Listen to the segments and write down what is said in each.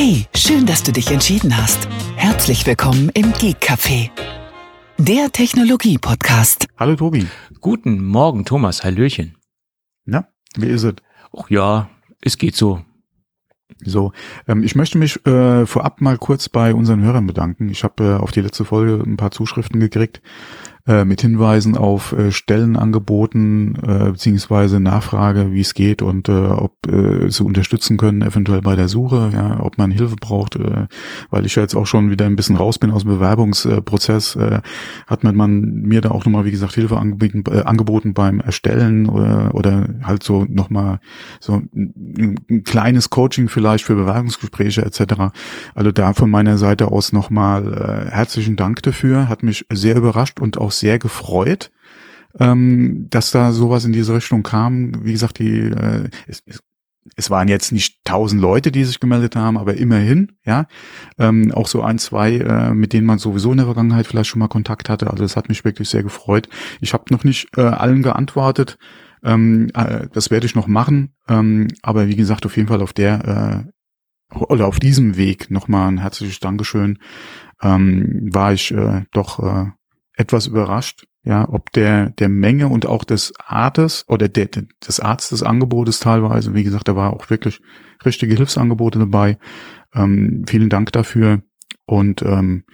Hey, schön, dass du dich entschieden hast. Herzlich willkommen im Geek Café, der Technologie-Podcast. Hallo Tobi. Guten Morgen, Thomas. Hallöchen. Na, wie ist es? Ach ja, es geht so. So, ähm, ich möchte mich äh, vorab mal kurz bei unseren Hörern bedanken. Ich habe äh, auf die letzte Folge ein paar Zuschriften gekriegt äh, mit Hinweisen auf äh, Stellenangeboten äh, beziehungsweise Nachfrage, wie es geht und äh, ob äh, sie unterstützen können, eventuell bei der Suche, ja, ob man Hilfe braucht, äh, weil ich ja jetzt auch schon wieder ein bisschen raus bin aus dem Bewerbungsprozess, äh, hat man, man mir da auch nochmal, wie gesagt, Hilfe angeboten, äh, angeboten beim Erstellen oder, oder halt so nochmal so ein, ein kleines Coaching vielleicht für Bewerbungsgespräche etc. Also da von meiner Seite aus nochmal äh, herzlichen Dank dafür, hat mich sehr überrascht und auch sehr gefreut, ähm, dass da sowas in diese Richtung kam. Wie gesagt, die äh, es, es waren jetzt nicht tausend Leute, die sich gemeldet haben, aber immerhin, ja, ähm, auch so ein, zwei, äh, mit denen man sowieso in der Vergangenheit vielleicht schon mal Kontakt hatte. Also das hat mich wirklich sehr gefreut. Ich habe noch nicht äh, allen geantwortet. Ähm, äh, das werde ich noch machen. Ähm, aber wie gesagt, auf jeden Fall auf der äh, oder auf diesem Weg nochmal ein herzliches Dankeschön. Ähm, war ich äh, doch äh, etwas überrascht, ja, ob der, der Menge und auch des Artes oder der, des Arts des Angebotes teilweise, wie gesagt, da war auch wirklich richtige Hilfsangebote dabei. Ähm, vielen Dank dafür und ähm,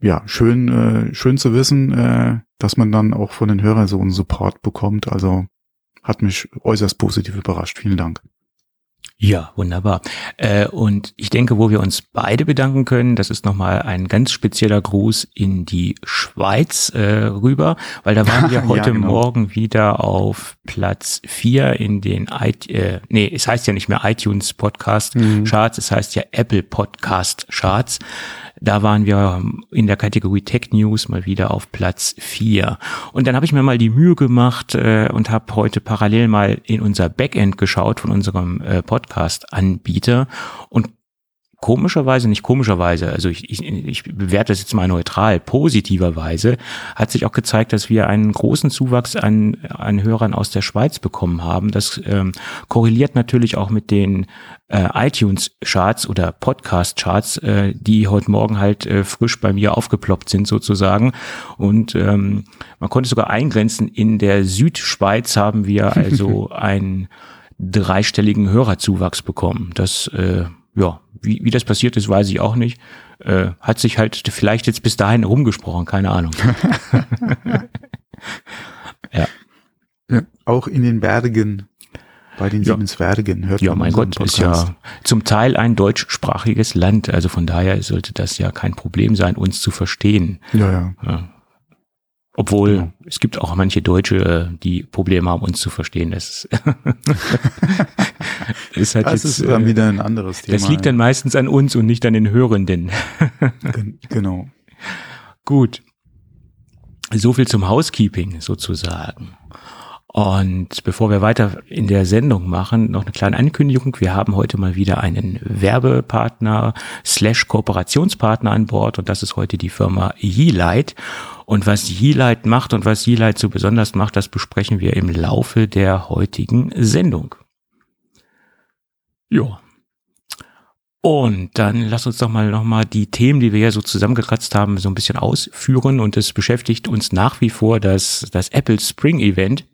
ja, schön, äh, schön zu wissen, äh, dass man dann auch von den Hörern so einen Support bekommt. Also hat mich äußerst positiv überrascht. Vielen Dank. Ja, wunderbar. Äh, und ich denke, wo wir uns beide bedanken können, das ist nochmal ein ganz spezieller Gruß in die Schweiz äh, rüber, weil da waren wir heute ja, genau. Morgen wieder auf Platz vier in den, I äh, nee, es heißt ja nicht mehr iTunes Podcast mhm. Charts, es heißt ja Apple Podcast Charts. Da waren wir in der Kategorie Tech News mal wieder auf Platz vier. Und dann habe ich mir mal die Mühe gemacht äh, und habe heute parallel mal in unser Backend geschaut von unserem äh, Podcast-Anbieter und komischerweise, nicht komischerweise, also ich, ich, ich bewerte das jetzt mal neutral, positiverweise hat sich auch gezeigt, dass wir einen großen Zuwachs an, an Hörern aus der Schweiz bekommen haben. Das ähm, korreliert natürlich auch mit den äh, iTunes-Charts oder Podcast-Charts, äh, die heute Morgen halt äh, frisch bei mir aufgeploppt sind sozusagen. Und ähm, man konnte sogar eingrenzen, in der Südschweiz haben wir also einen dreistelligen Hörerzuwachs bekommen. Das äh, ja, wie, wie das passiert ist, weiß ich auch nicht. Äh, hat sich halt vielleicht jetzt bis dahin rumgesprochen, keine Ahnung. ja. ja. Auch in den Bergen, bei den ja. Siemensbergen hört man. Ja, mein Gott, Podcast. ist ja zum Teil ein deutschsprachiges Land, also von daher sollte das ja kein Problem sein, uns zu verstehen. Ja, ja. ja. Obwohl, ja. es gibt auch manche Deutsche, äh, die Probleme haben, uns zu verstehen. Das ist halt das jetzt, ist dann äh, wieder ein anderes Thema. Das liegt dann meistens an uns und nicht an den Hörenden. genau. Gut. So viel zum Housekeeping sozusagen. Und bevor wir weiter in der Sendung machen, noch eine kleine Ankündigung. Wir haben heute mal wieder einen Werbepartner slash Kooperationspartner an Bord und das ist heute die Firma Yeelight. Und was Yeelight macht und was Yeelight so besonders macht, das besprechen wir im Laufe der heutigen Sendung. Ja. Und dann lass uns doch mal nochmal die Themen, die wir ja so zusammengekratzt haben, so ein bisschen ausführen. Und es beschäftigt uns nach wie vor das, das Apple Spring Event.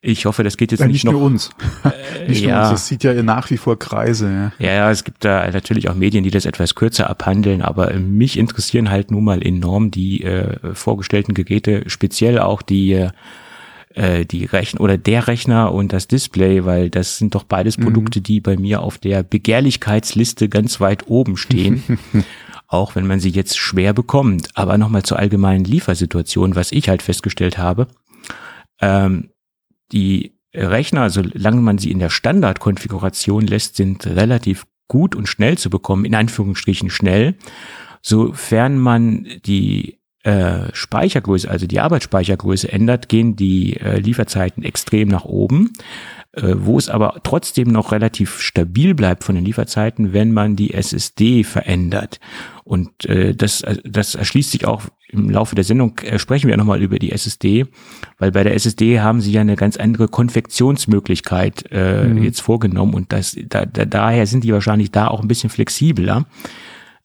Ich hoffe, das geht jetzt ja, nicht, nicht noch. Nur uns. Äh, nicht ja. nur uns. Das sieht ja nach wie vor Kreise. Ja. ja, ja, es gibt da natürlich auch Medien, die das etwas kürzer abhandeln, aber mich interessieren halt nun mal enorm die äh, vorgestellten Geräte, speziell auch die äh, äh, die Rechner oder der Rechner und das Display, weil das sind doch beides mhm. Produkte, die bei mir auf der Begehrlichkeitsliste ganz weit oben stehen. auch wenn man sie jetzt schwer bekommt. Aber nochmal zur allgemeinen Liefersituation, was ich halt festgestellt habe. Ähm, die Rechner, solange man sie in der Standardkonfiguration lässt, sind relativ gut und schnell zu bekommen, in Anführungsstrichen schnell. Sofern man die äh, Speichergröße, also die Arbeitsspeichergröße ändert, gehen die äh, Lieferzeiten extrem nach oben. Äh, wo es aber trotzdem noch relativ stabil bleibt von den Lieferzeiten, wenn man die SSD verändert. Und das, das erschließt sich auch im Laufe der Sendung äh, sprechen wir nochmal über die SSD, weil bei der SSD haben sie ja eine ganz andere Konfektionsmöglichkeit äh, mhm. jetzt vorgenommen und das, da, da, daher sind die wahrscheinlich da auch ein bisschen flexibler.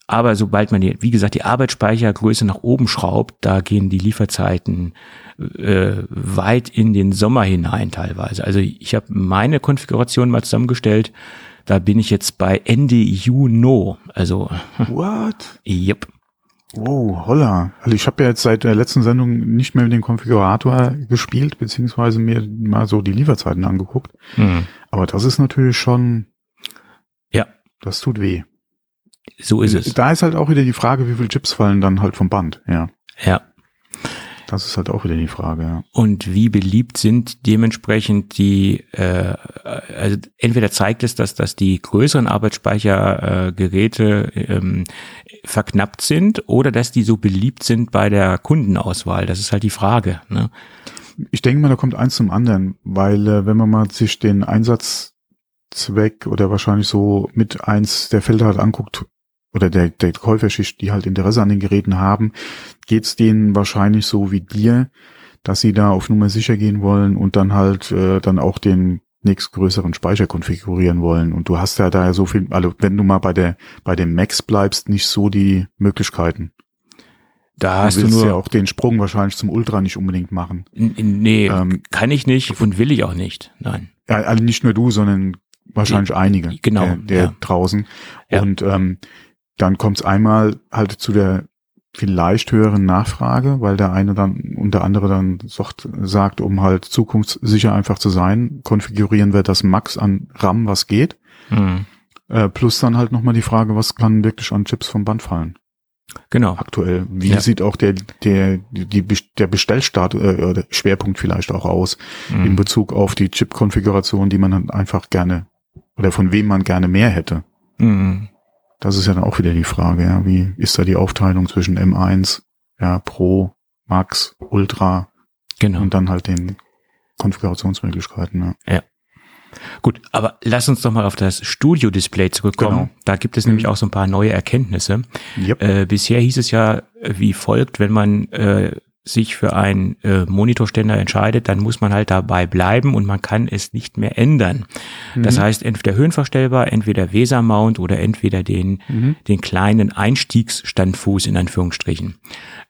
Aber sobald man, die, wie gesagt, die Arbeitsspeichergröße nach oben schraubt, da gehen die Lieferzeiten äh, weit in den Sommer hinein teilweise. Also ich habe meine Konfiguration mal zusammengestellt. Da bin ich jetzt bei Ende Juni. Also What? Yep. Wow, holla. Also ich habe ja jetzt seit der letzten Sendung nicht mehr mit dem Konfigurator gespielt, beziehungsweise mir mal so die Lieferzeiten angeguckt. Hm. Aber das ist natürlich schon. Ja. Das tut weh. So ist es. Da ist halt auch wieder die Frage, wie viele Chips fallen dann halt vom Band, ja. Ja. Das ist halt auch wieder die Frage, ja. Und wie beliebt sind dementsprechend die, äh, also entweder zeigt es, dass, dass die größeren Arbeitsspeichergeräte äh, ähm, verknappt sind oder dass die so beliebt sind bei der Kundenauswahl. Das ist halt die Frage. Ne? Ich denke mal, da kommt eins zum anderen, weil äh, wenn man mal sich den Einsatzzweck oder wahrscheinlich so mit eins der Felder halt anguckt, oder der, der Käuferschicht, die halt Interesse an den Geräten haben, geht's denen wahrscheinlich so wie dir, dass sie da auf Nummer sicher gehen wollen und dann halt äh, dann auch den nächstgrößeren Speicher konfigurieren wollen. Und du hast ja da so viel, also wenn du mal bei der bei dem Max bleibst, nicht so die Möglichkeiten. Da hast du, nur ja auch den Sprung wahrscheinlich zum Ultra nicht unbedingt machen. Nee, ähm, kann ich nicht und will ich auch nicht. Nein. Ja, also nicht nur du, sondern wahrscheinlich einige genau, der, der ja. draußen. Ja. Und ähm, dann kommt es einmal halt zu der vielleicht höheren Nachfrage, weil der eine dann und der andere dann sagt, um halt zukunftssicher einfach zu sein, konfigurieren wir das Max an RAM, was geht. Mhm. Äh, plus dann halt nochmal die Frage, was kann wirklich an Chips vom Band fallen? Genau. Aktuell. Wie ja. sieht auch der, der, die, der Bestellstart, äh, Schwerpunkt vielleicht auch aus mhm. in Bezug auf die Chip-Konfiguration, die man dann einfach gerne oder von wem man gerne mehr hätte? Mhm. Das ist ja dann auch wieder die Frage, ja, wie ist da die Aufteilung zwischen M1, ja, Pro, Max, Ultra genau. und dann halt den Konfigurationsmöglichkeiten. Ja. ja. Gut, aber lass uns doch mal auf das Studio-Display zurückkommen. Genau. Da gibt es mhm. nämlich auch so ein paar neue Erkenntnisse. Yep. Äh, bisher hieß es ja wie folgt, wenn man äh, sich für einen äh, Monitorständer entscheidet, dann muss man halt dabei bleiben und man kann es nicht mehr ändern. Mhm. Das heißt, entweder höhenverstellbar, entweder Weser-Mount oder entweder den, mhm. den kleinen Einstiegsstandfuß in Anführungsstrichen.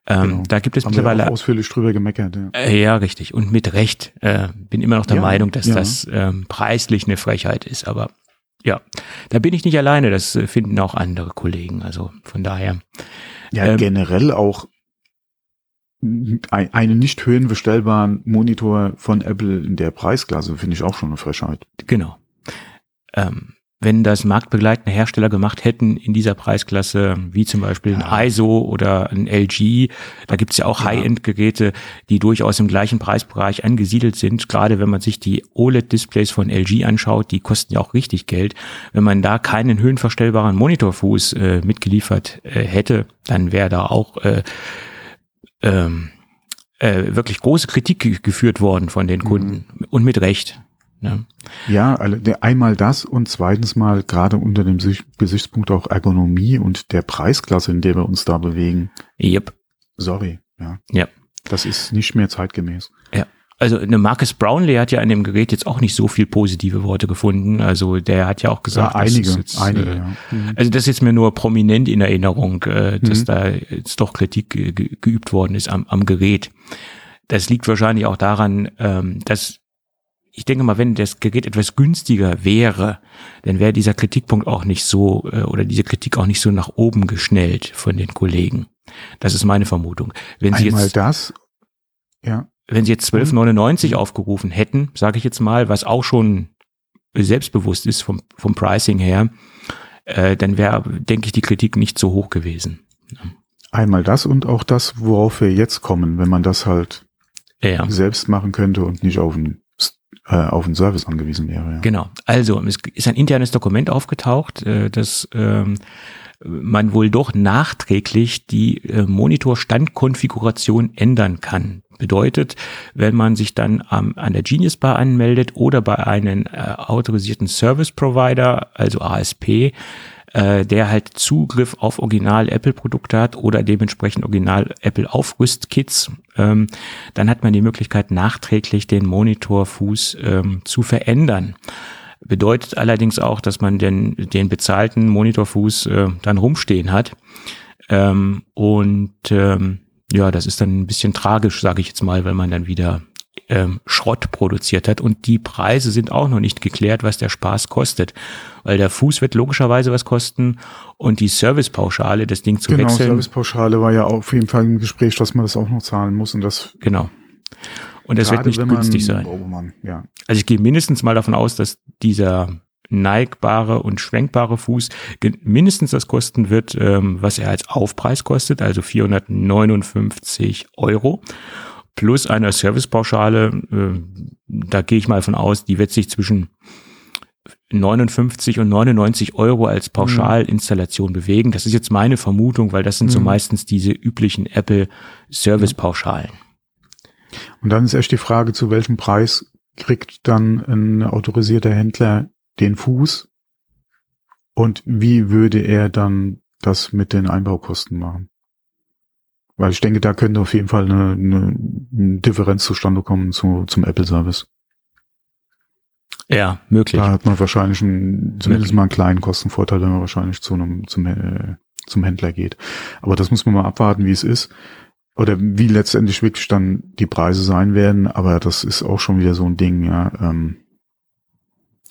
Ähm, genau. Da gibt es Haben mittlerweile wir ausführlich drüber gemeckert. Ja, äh, ja richtig. Und mit Recht. Äh, bin immer noch der ja, Meinung, dass ja. das ähm, preislich eine Frechheit ist. Aber ja, da bin ich nicht alleine. Das äh, finden auch andere Kollegen. Also von daher. Ja, ähm, generell auch einen nicht höhenbestellbaren Monitor von Apple in der Preisklasse finde ich auch schon eine Frechheit. Genau. Ähm, wenn das marktbegleitende Hersteller gemacht hätten in dieser Preisklasse, wie zum Beispiel ja. ein ISO oder ein LG, da gibt's ja auch ja. High-End-Geräte, die durchaus im gleichen Preisbereich angesiedelt sind. Gerade wenn man sich die OLED-Displays von LG anschaut, die kosten ja auch richtig Geld. Wenn man da keinen höhenverstellbaren Monitorfuß äh, mitgeliefert äh, hätte, dann wäre da auch äh, ähm, äh, wirklich große Kritik geführt worden von den Kunden mhm. und mit Recht. Ne? Ja, einmal das und zweitens mal gerade unter dem Gesichtspunkt auch Ergonomie und der Preisklasse, in der wir uns da bewegen. Yep. Sorry, ja. Ja. Das ist nicht mehr zeitgemäß. Ja also eine Marcus Brownlee hat ja an dem Gerät jetzt auch nicht so viel positive Worte gefunden. Also der hat ja auch gesagt, ja, einige, jetzt, einige. Äh, ja. Mhm. Also das ist jetzt mir nur prominent in Erinnerung, äh, dass mhm. da jetzt doch Kritik ge geübt worden ist am, am Gerät. Das liegt wahrscheinlich auch daran, ähm, dass ich denke mal, wenn das Gerät etwas günstiger wäre, dann wäre dieser Kritikpunkt auch nicht so äh, oder diese Kritik auch nicht so nach oben geschnellt von den Kollegen. Das ist meine Vermutung. Wenn Sie Einmal jetzt das, ja wenn sie jetzt 12,99 mhm. aufgerufen hätten, sage ich jetzt mal, was auch schon selbstbewusst ist vom, vom Pricing her, äh, dann wäre, denke ich, die Kritik nicht so hoch gewesen. Einmal das und auch das, worauf wir jetzt kommen, wenn man das halt ja. selbst machen könnte und nicht auf einen, äh, auf einen Service angewiesen wäre. Ja. Genau. Also es ist ein internes Dokument aufgetaucht, äh, das ähm, man wohl doch nachträglich die äh, Monitorstandkonfiguration ändern kann. Bedeutet, wenn man sich dann ähm, an der Genius Bar anmeldet oder bei einem äh, autorisierten Service Provider, also ASP, äh, der halt Zugriff auf Original Apple Produkte hat oder dementsprechend Original Apple Aufrüstkits, ähm, dann hat man die Möglichkeit nachträglich den Monitorfuß ähm, zu verändern. Bedeutet allerdings auch, dass man den, den bezahlten Monitorfuß äh, dann rumstehen hat. Ähm, und ähm, ja, das ist dann ein bisschen tragisch, sage ich jetzt mal, wenn man dann wieder ähm, Schrott produziert hat. Und die Preise sind auch noch nicht geklärt, was der Spaß kostet. Weil der Fuß wird logischerweise was kosten und die Servicepauschale, das Ding zu genau, wechseln. Genau, Servicepauschale war ja auf jeden Fall im Gespräch, dass man das auch noch zahlen muss und das. Genau. Und das wird nicht günstig man, sein. Oh Mann, ja. Also ich gehe mindestens mal davon aus, dass dieser neigbare und schwenkbare Fuß mindestens das kosten wird, ähm, was er als Aufpreis kostet, also 459 Euro plus einer Servicepauschale. Äh, da gehe ich mal von aus, die wird sich zwischen 59 und 99 Euro als Pauschalinstallation mhm. bewegen. Das ist jetzt meine Vermutung, weil das sind so mhm. meistens diese üblichen Apple Service Pauschalen. Und dann ist echt die Frage, zu welchem Preis kriegt dann ein autorisierter Händler den Fuß und wie würde er dann das mit den Einbaukosten machen? Weil ich denke, da könnte auf jeden Fall eine, eine, Differenz zustande kommen zu, zum Apple-Service. Ja, möglich. Da hat man wahrscheinlich einen, zumindest mal einen kleinen Kostenvorteil, wenn man wahrscheinlich zu einem, zum, äh, zum Händler geht. Aber das muss man mal abwarten, wie es ist. Oder wie letztendlich wirklich dann die Preise sein werden. Aber das ist auch schon wieder so ein Ding, ja. Ähm,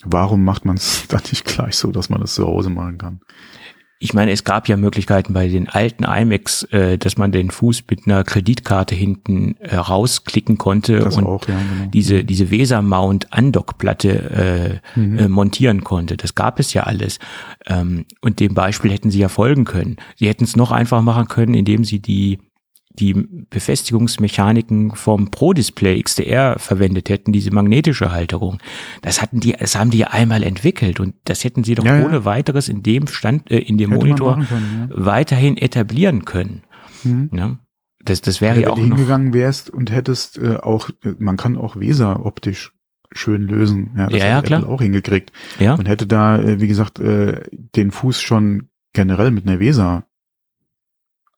warum macht man es dann nicht gleich so, dass man das zu Hause machen kann? ich meine, es gab ja Möglichkeiten bei den alten iMacs, äh, dass man den Fuß mit einer Kreditkarte hinten äh, rausklicken konnte das und auch, ja, genau. diese, diese Weser-Mount Andockplatte äh, mhm. äh, montieren konnte. Das gab es ja alles. Ähm, und dem Beispiel hätten sie ja folgen können. Sie hätten es noch einfach machen können, indem sie die die Befestigungsmechaniken vom Pro-Display XDR verwendet hätten, diese magnetische Halterung. Das hatten die, das haben die ja einmal entwickelt und das hätten sie doch ja, ohne ja. weiteres in dem Stand, äh, in dem Hätte Monitor können, ja. weiterhin etablieren können. Mhm. Ja? Das, das wäre ja auch Wenn du hingegangen wärst und hättest äh, auch, man kann auch Weser optisch schön lösen. Ja, das ja, ja hat klar. Auch hingekriegt. Ja. Und hätte da, äh, wie gesagt, äh, den Fuß schon generell mit einer Weser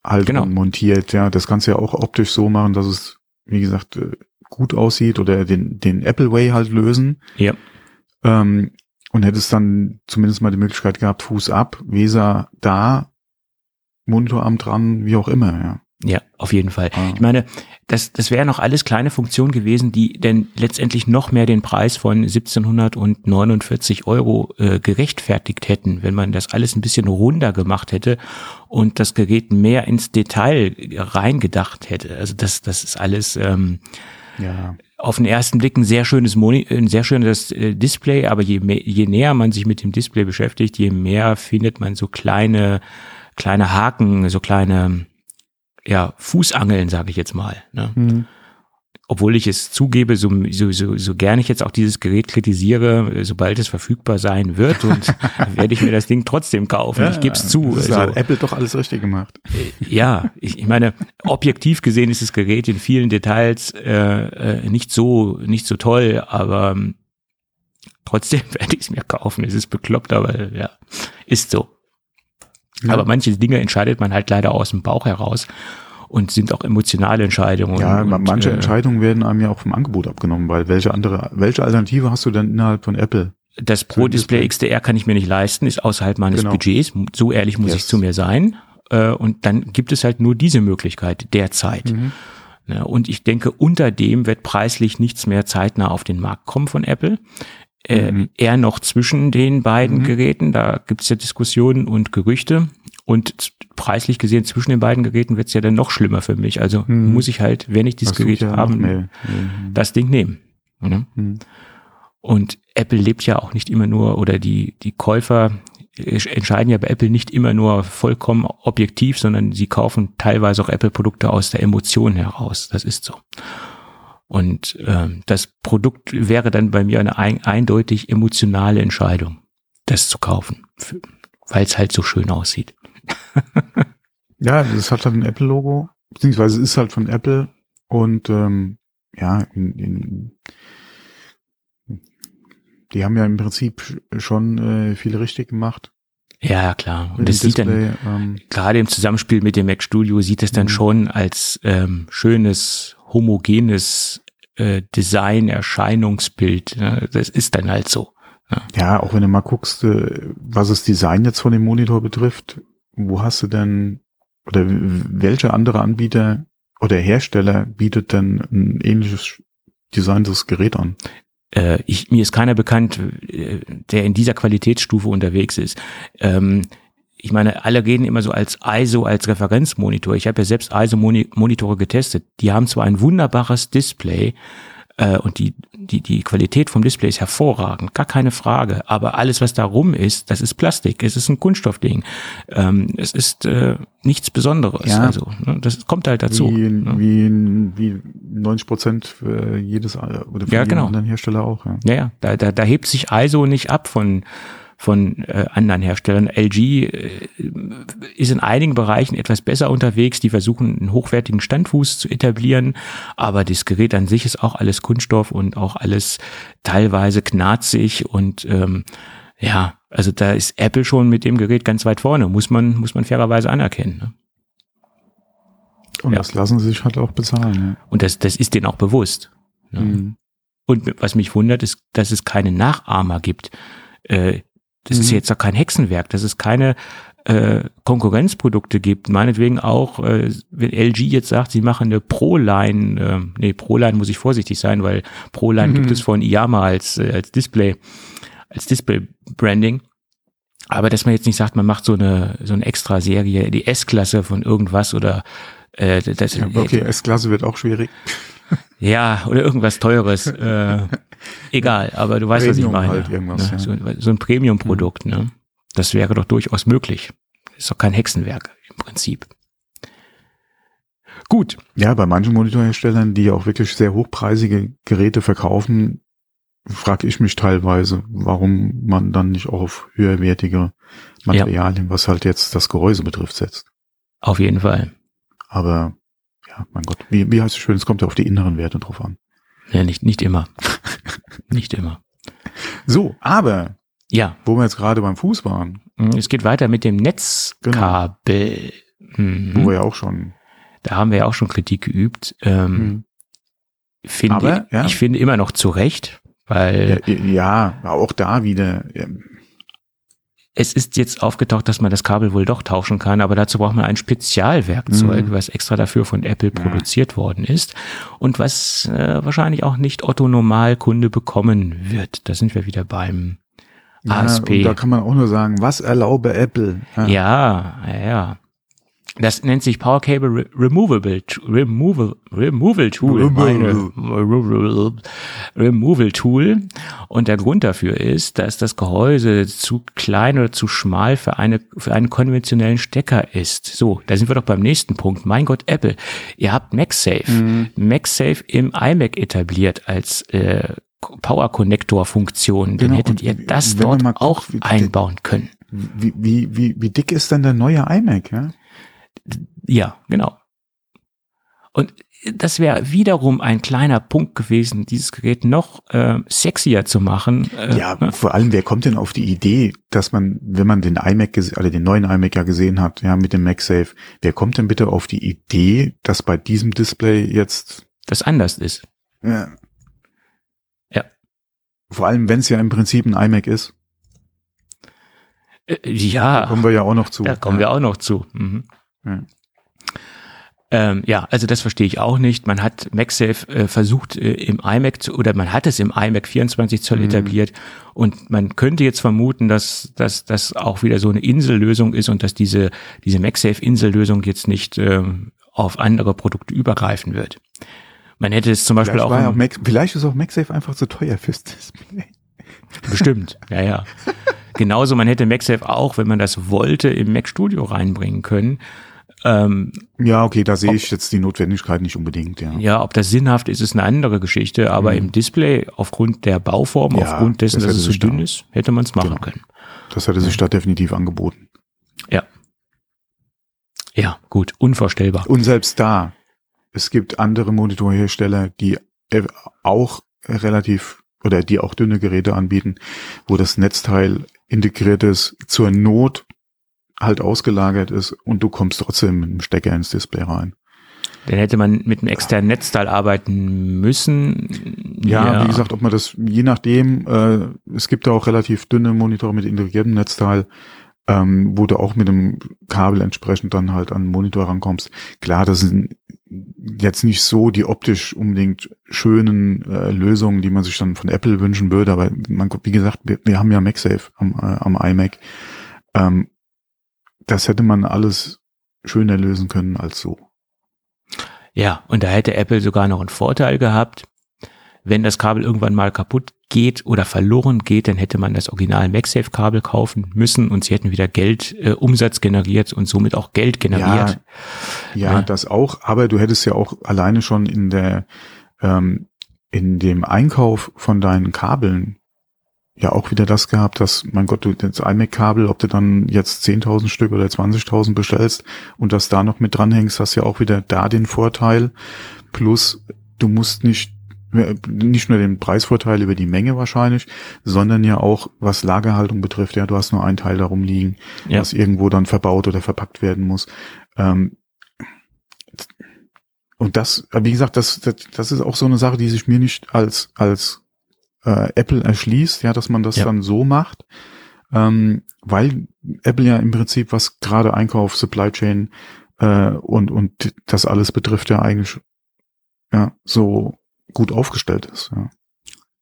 halt genau. montiert. Ja, das kannst du ja auch optisch so machen, dass es, wie gesagt, äh, gut aussieht oder den, den Apple Way halt lösen. Ja. Ähm, und hättest dann zumindest mal die Möglichkeit gehabt, Fuß ab, Weser da, Monitorarm dran, wie auch immer, ja. Ja, auf jeden Fall. Ah. Ich meine, das, das wären noch alles kleine Funktionen gewesen, die denn letztendlich noch mehr den Preis von 1749 Euro äh, gerechtfertigt hätten, wenn man das alles ein bisschen runder gemacht hätte und das Gerät mehr ins Detail reingedacht hätte. Also das, das ist alles ähm, ja. auf den ersten Blick ein sehr schönes Moni ein sehr schönes äh, Display, aber je, mehr, je näher man sich mit dem Display beschäftigt, je mehr findet man so kleine kleine Haken, so kleine ja, Fußangeln, sage ich jetzt mal. Ne? Mhm. Obwohl ich es zugebe, so, so, so, so gerne ich jetzt auch dieses Gerät kritisiere, sobald es verfügbar sein wird, und werde ich mir das Ding trotzdem kaufen. Ja, ich gebe es zu. Also, hat Apple doch alles richtig gemacht. Äh, ja, ich, ich meine, objektiv gesehen ist das Gerät in vielen Details äh, äh nicht so nicht so toll, aber ähm, trotzdem werde ich es mir kaufen. Es ist bekloppt, aber ja, ist so. Ja. Aber manche Dinge entscheidet man halt leider aus dem Bauch heraus und sind auch emotionale Entscheidungen. Ja, und, manche äh, Entscheidungen werden einem ja auch vom Angebot abgenommen, weil welche andere, welche Alternative hast du denn innerhalb von Apple? Das Pro Display XDR kann ich mir nicht leisten, ist außerhalb meines genau. Budgets. So ehrlich muss yes. ich zu mir sein. Äh, und dann gibt es halt nur diese Möglichkeit derzeit. Mhm. Und ich denke, unter dem wird preislich nichts mehr zeitnah auf den Markt kommen von Apple äh, mhm. eher noch zwischen den beiden mhm. Geräten. Da gibt es ja Diskussionen und Gerüchte. Und preislich gesehen zwischen den beiden Geräten wird es ja dann noch schlimmer für mich. Also mhm. muss ich halt, wenn ich dieses das Gerät ja habe, das Ding nehmen. Ne? Mhm. Und Apple lebt ja auch nicht immer nur, oder die, die Käufer entscheiden ja bei Apple nicht immer nur vollkommen objektiv, sondern sie kaufen teilweise auch Apple-Produkte aus der Emotion heraus. Das ist so. Und äh, das Produkt wäre dann bei mir eine ein, eindeutig emotionale Entscheidung, das zu kaufen, weil es halt so schön aussieht. ja, das hat halt ein Apple-Logo, beziehungsweise ist halt von Apple Und ähm, ja, in, in, die haben ja im Prinzip schon äh, viel richtig gemacht. Ja, klar. Und das sieht dann, ähm, gerade im Zusammenspiel mit dem Mac Studio sieht es dann mhm. schon als ähm, schönes, homogenes äh, Design-Erscheinungsbild. Ne? Das ist dann halt so. Ja. ja, auch wenn du mal guckst, äh, was das Design jetzt von dem Monitor betrifft, wo hast du denn, oder welche andere Anbieter oder Hersteller bietet denn ein ähnliches designtes Gerät an? Äh, ich, mir ist keiner bekannt, äh, der in dieser Qualitätsstufe unterwegs ist. Ähm, ich meine, alle reden immer so als ISO, als Referenzmonitor. Ich habe ja selbst ISO-Monitore getestet. Die haben zwar ein wunderbares Display, äh, und die, die, die Qualität vom Display ist hervorragend, gar keine Frage. Aber alles, was da rum ist, das ist Plastik, es ist ein Kunststoffding. Ähm, es ist äh, nichts Besonderes. Ja. Also, ne, das kommt halt dazu. Wie, ne? wie, wie 90 Prozent für jedes oder für ja, genau. anderen Hersteller auch. Ja, ja, ja da, da, da hebt sich ISO nicht ab von von äh, anderen Herstellern. LG äh, ist in einigen Bereichen etwas besser unterwegs. Die versuchen einen hochwertigen Standfuß zu etablieren, aber das Gerät an sich ist auch alles Kunststoff und auch alles teilweise knarzig und ähm, ja, also da ist Apple schon mit dem Gerät ganz weit vorne, muss man muss man fairerweise anerkennen. Ne? Und ja. das lassen sie sich halt auch bezahlen. Ja. Und das das ist denen auch bewusst. Ne? Mhm. Und was mich wundert, ist, dass es keine Nachahmer gibt. Äh, das mhm. ist jetzt doch kein Hexenwerk, dass es keine äh, Konkurrenzprodukte gibt. Meinetwegen auch, äh, wenn LG jetzt sagt, sie machen eine Pro-Line, äh, nee, Pro-Line muss ich vorsichtig sein, weil Pro-Line mhm. gibt es von Iyama als, äh, als Display, als Display-Branding. Aber dass man jetzt nicht sagt, man macht so eine, so eine extra Serie, die S-Klasse von irgendwas oder äh, das, ja, okay, S-Klasse wird auch schwierig. Ja, oder irgendwas Teures. äh, egal, aber du weißt, Premium was ich meine. Halt irgendwas, ne? ja. so, so, ein Premium-Produkt, ne? Das wäre doch durchaus möglich. Ist doch kein Hexenwerk im Prinzip. Gut. Ja, bei manchen Monitorherstellern, die auch wirklich sehr hochpreisige Geräte verkaufen, frage ich mich teilweise, warum man dann nicht auch auf höherwertige Materialien, ja. was halt jetzt das Gehäuse betrifft, setzt. Auf jeden Fall. Aber ja, mein Gott, wie, wie heißt es schön, es kommt ja auf die inneren Werte drauf an. Ja, nicht, nicht immer. nicht immer. So, aber ja. wo wir jetzt gerade beim Fuß waren. Mhm, es geht weiter mit dem Netzkabel. Genau. Mhm. Wo wir ja auch schon. Da haben wir ja auch schon Kritik geübt. Ähm, mhm. finde, aber, ja. Ich finde immer noch zu Recht, weil. Ja, ja auch da wieder es ist jetzt aufgetaucht, dass man das Kabel wohl doch tauschen kann, aber dazu braucht man ein Spezialwerkzeug, mhm. was extra dafür von Apple ja. produziert worden ist und was äh, wahrscheinlich auch nicht Otto Normalkunde bekommen wird. Da sind wir wieder beim ja, ASP. da kann man auch nur sagen, was erlaube Apple? Ja, ja. ja. Das nennt sich Power Cable Re Removable Removal Removal Tool. Meine, Removal Tool. Und der Grund dafür ist, dass das Gehäuse zu klein oder zu schmal für eine für einen konventionellen Stecker ist. So, da sind wir doch beim nächsten Punkt. Mein Gott, Apple, ihr habt MagSafe, mhm. MagSafe im iMac etabliert als äh, Power Connector Funktion. Dann genau, hättet ihr das dort guckt, auch einbauen können. Wie, wie, wie, wie dick ist denn der neue iMac? Ja? Ja, genau. Und das wäre wiederum ein kleiner Punkt gewesen, dieses Gerät noch äh, sexier zu machen. Äh, ja, ne? vor allem, wer kommt denn auf die Idee, dass man, wenn man den iMac, also den neuen iMac ja gesehen hat, ja, mit dem MagSafe, wer kommt denn bitte auf die Idee, dass bei diesem Display jetzt das anders ist? Ja. Ja. Vor allem, wenn es ja im Prinzip ein iMac ist. Äh, ja. Da kommen wir ja auch noch zu. Da kommen wir auch noch zu. Mhm. Ja. Ähm, ja, also das verstehe ich auch nicht. Man hat MagSafe äh, versucht äh, im iMac zu, oder man hat es im iMac 24 Zoll mhm. etabliert und man könnte jetzt vermuten, dass, dass das auch wieder so eine Insellösung ist und dass diese, diese MagSafe Insellösung jetzt nicht ähm, auf andere Produkte übergreifen wird. Man hätte es zum Beispiel vielleicht auch, auch Mac, vielleicht ist auch MagSafe einfach zu teuer fürs Display. Bestimmt, ja, ja. Genauso, man hätte MagSafe auch, wenn man das wollte, im Mac Studio reinbringen können. Ähm, ja, okay, da sehe ich jetzt die Notwendigkeit nicht unbedingt, ja. Ja, ob das sinnhaft ist, ist eine andere Geschichte, aber mhm. im Display, aufgrund der Bauform, ja, aufgrund dessen, das dass es so dünn ist, hätte man es machen genau. können. Das hätte sich da definitiv angeboten. Ja. Ja, gut, unvorstellbar. Und selbst da es gibt andere Monitorhersteller, die auch relativ oder die auch dünne Geräte anbieten, wo das Netzteil integriert ist, zur Not halt ausgelagert ist und du kommst trotzdem mit dem Stecker ins Display rein. Dann hätte man mit einem externen Netzteil arbeiten müssen. Ja, ja, wie gesagt, ob man das, je nachdem, äh, es gibt da auch relativ dünne Monitore mit integriertem Netzteil, ähm, wo du auch mit dem Kabel entsprechend dann halt an den Monitor rankommst. Klar, das sind jetzt nicht so die optisch unbedingt schönen äh, Lösungen, die man sich dann von Apple wünschen würde, aber man, wie gesagt, wir, wir haben ja MagSafe am, äh, am iMac. Ähm, das hätte man alles schöner lösen können als so. Ja, und da hätte Apple sogar noch einen Vorteil gehabt. Wenn das Kabel irgendwann mal kaputt geht oder verloren geht, dann hätte man das Original MagSafe-Kabel kaufen müssen und sie hätten wieder Geld, äh, Umsatz generiert und somit auch Geld generiert. Ja, ja, ja, das auch, aber du hättest ja auch alleine schon in der ähm, in dem Einkauf von deinen Kabeln ja auch wieder das gehabt, dass, mein Gott, du das iMac-Kabel, ob du dann jetzt 10.000 Stück oder 20.000 bestellst und das da noch mit dranhängst, hast ja auch wieder da den Vorteil. Plus, du musst nicht nicht nur den Preisvorteil über die Menge wahrscheinlich, sondern ja auch, was Lagerhaltung betrifft, ja, du hast nur einen Teil darum liegen, ja. was irgendwo dann verbaut oder verpackt werden muss. Ähm, und das, wie gesagt, das, das, das ist auch so eine Sache, die sich mir nicht als, als äh, Apple erschließt, ja, dass man das ja. dann so macht, ähm, weil Apple ja im Prinzip, was gerade Einkauf, Supply Chain äh, und, und das alles betrifft, ja eigentlich ja, so gut aufgestellt ist. Ja.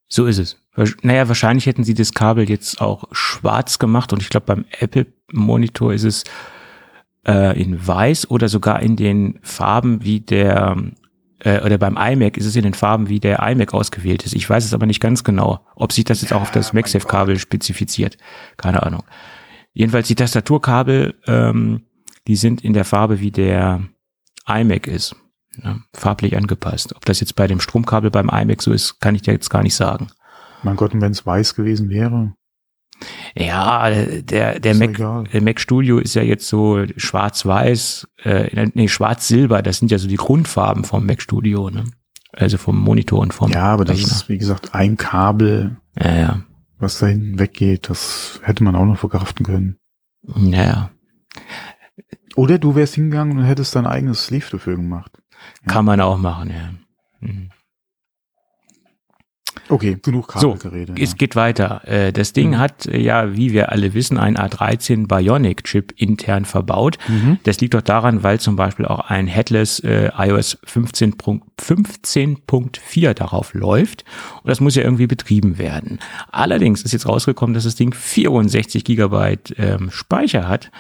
So ist es. Naja, wahrscheinlich hätten sie das Kabel jetzt auch schwarz gemacht und ich glaube beim Apple Monitor ist es äh, in weiß oder sogar in den Farben wie der äh, oder beim iMac ist es in den Farben wie der iMac ausgewählt ist. Ich weiß es aber nicht ganz genau, ob sich das jetzt auch auf das MagSafe-Kabel spezifiziert. Keine Ahnung. Jedenfalls die Tastaturkabel, ähm, die sind in der Farbe wie der iMac ist ja, farblich angepasst. Ob das jetzt bei dem Stromkabel beim iMac so ist, kann ich dir jetzt gar nicht sagen. Mein Gott, und wenn es weiß gewesen wäre? Ja, der, der, Mac, der Mac Studio ist ja jetzt so schwarz-weiß, äh, nee, schwarz-silber, das sind ja so die Grundfarben vom Mac Studio, ne? Also vom Monitor und vom Ja, aber Rechner. das ist, wie gesagt, ein Kabel, ja, ja. was da hinten weggeht, das hätte man auch noch verkraften können. Naja. Oder du wärst hingegangen und hättest dein eigenes Sleeve dafür gemacht. Kann man auch machen, ja. Mhm. Okay, genug Kabelgerede. So, ja. es geht weiter. Äh, das Ding mhm. hat äh, ja, wie wir alle wissen, ein A13 Bionic-Chip intern verbaut. Mhm. Das liegt doch daran, weil zum Beispiel auch ein Headless äh, iOS 15.4 15 darauf läuft. Und das muss ja irgendwie betrieben werden. Allerdings ist jetzt rausgekommen, dass das Ding 64 Gigabyte ähm, Speicher hat.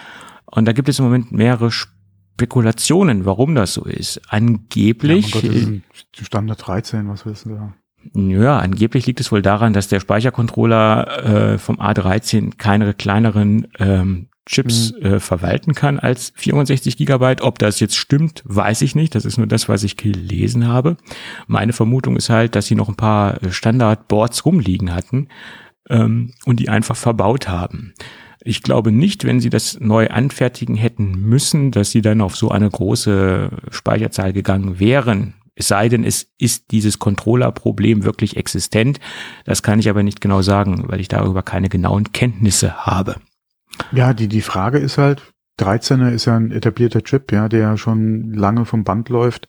Und da gibt es im Moment mehrere Spekulationen, warum das so ist. Angeblich. Ja, Gott, Standard 13, was wissen wir? Ja, angeblich liegt es wohl daran, dass der Speichercontroller äh, vom A13 keine kleineren ähm, Chips mhm. äh, verwalten kann als 64 Gigabyte. Ob das jetzt stimmt, weiß ich nicht. Das ist nur das, was ich gelesen habe. Meine Vermutung ist halt, dass sie noch ein paar Standardboards rumliegen hatten ähm, und die einfach verbaut haben. Ich glaube nicht, wenn sie das neu anfertigen hätten müssen, dass sie dann auf so eine große Speicherzahl gegangen wären. Es sei denn, es ist dieses Controller-Problem wirklich existent. Das kann ich aber nicht genau sagen, weil ich darüber keine genauen Kenntnisse habe. Ja, die, die Frage ist halt, 13er ist ja ein etablierter Chip, ja, der schon lange vom Band läuft.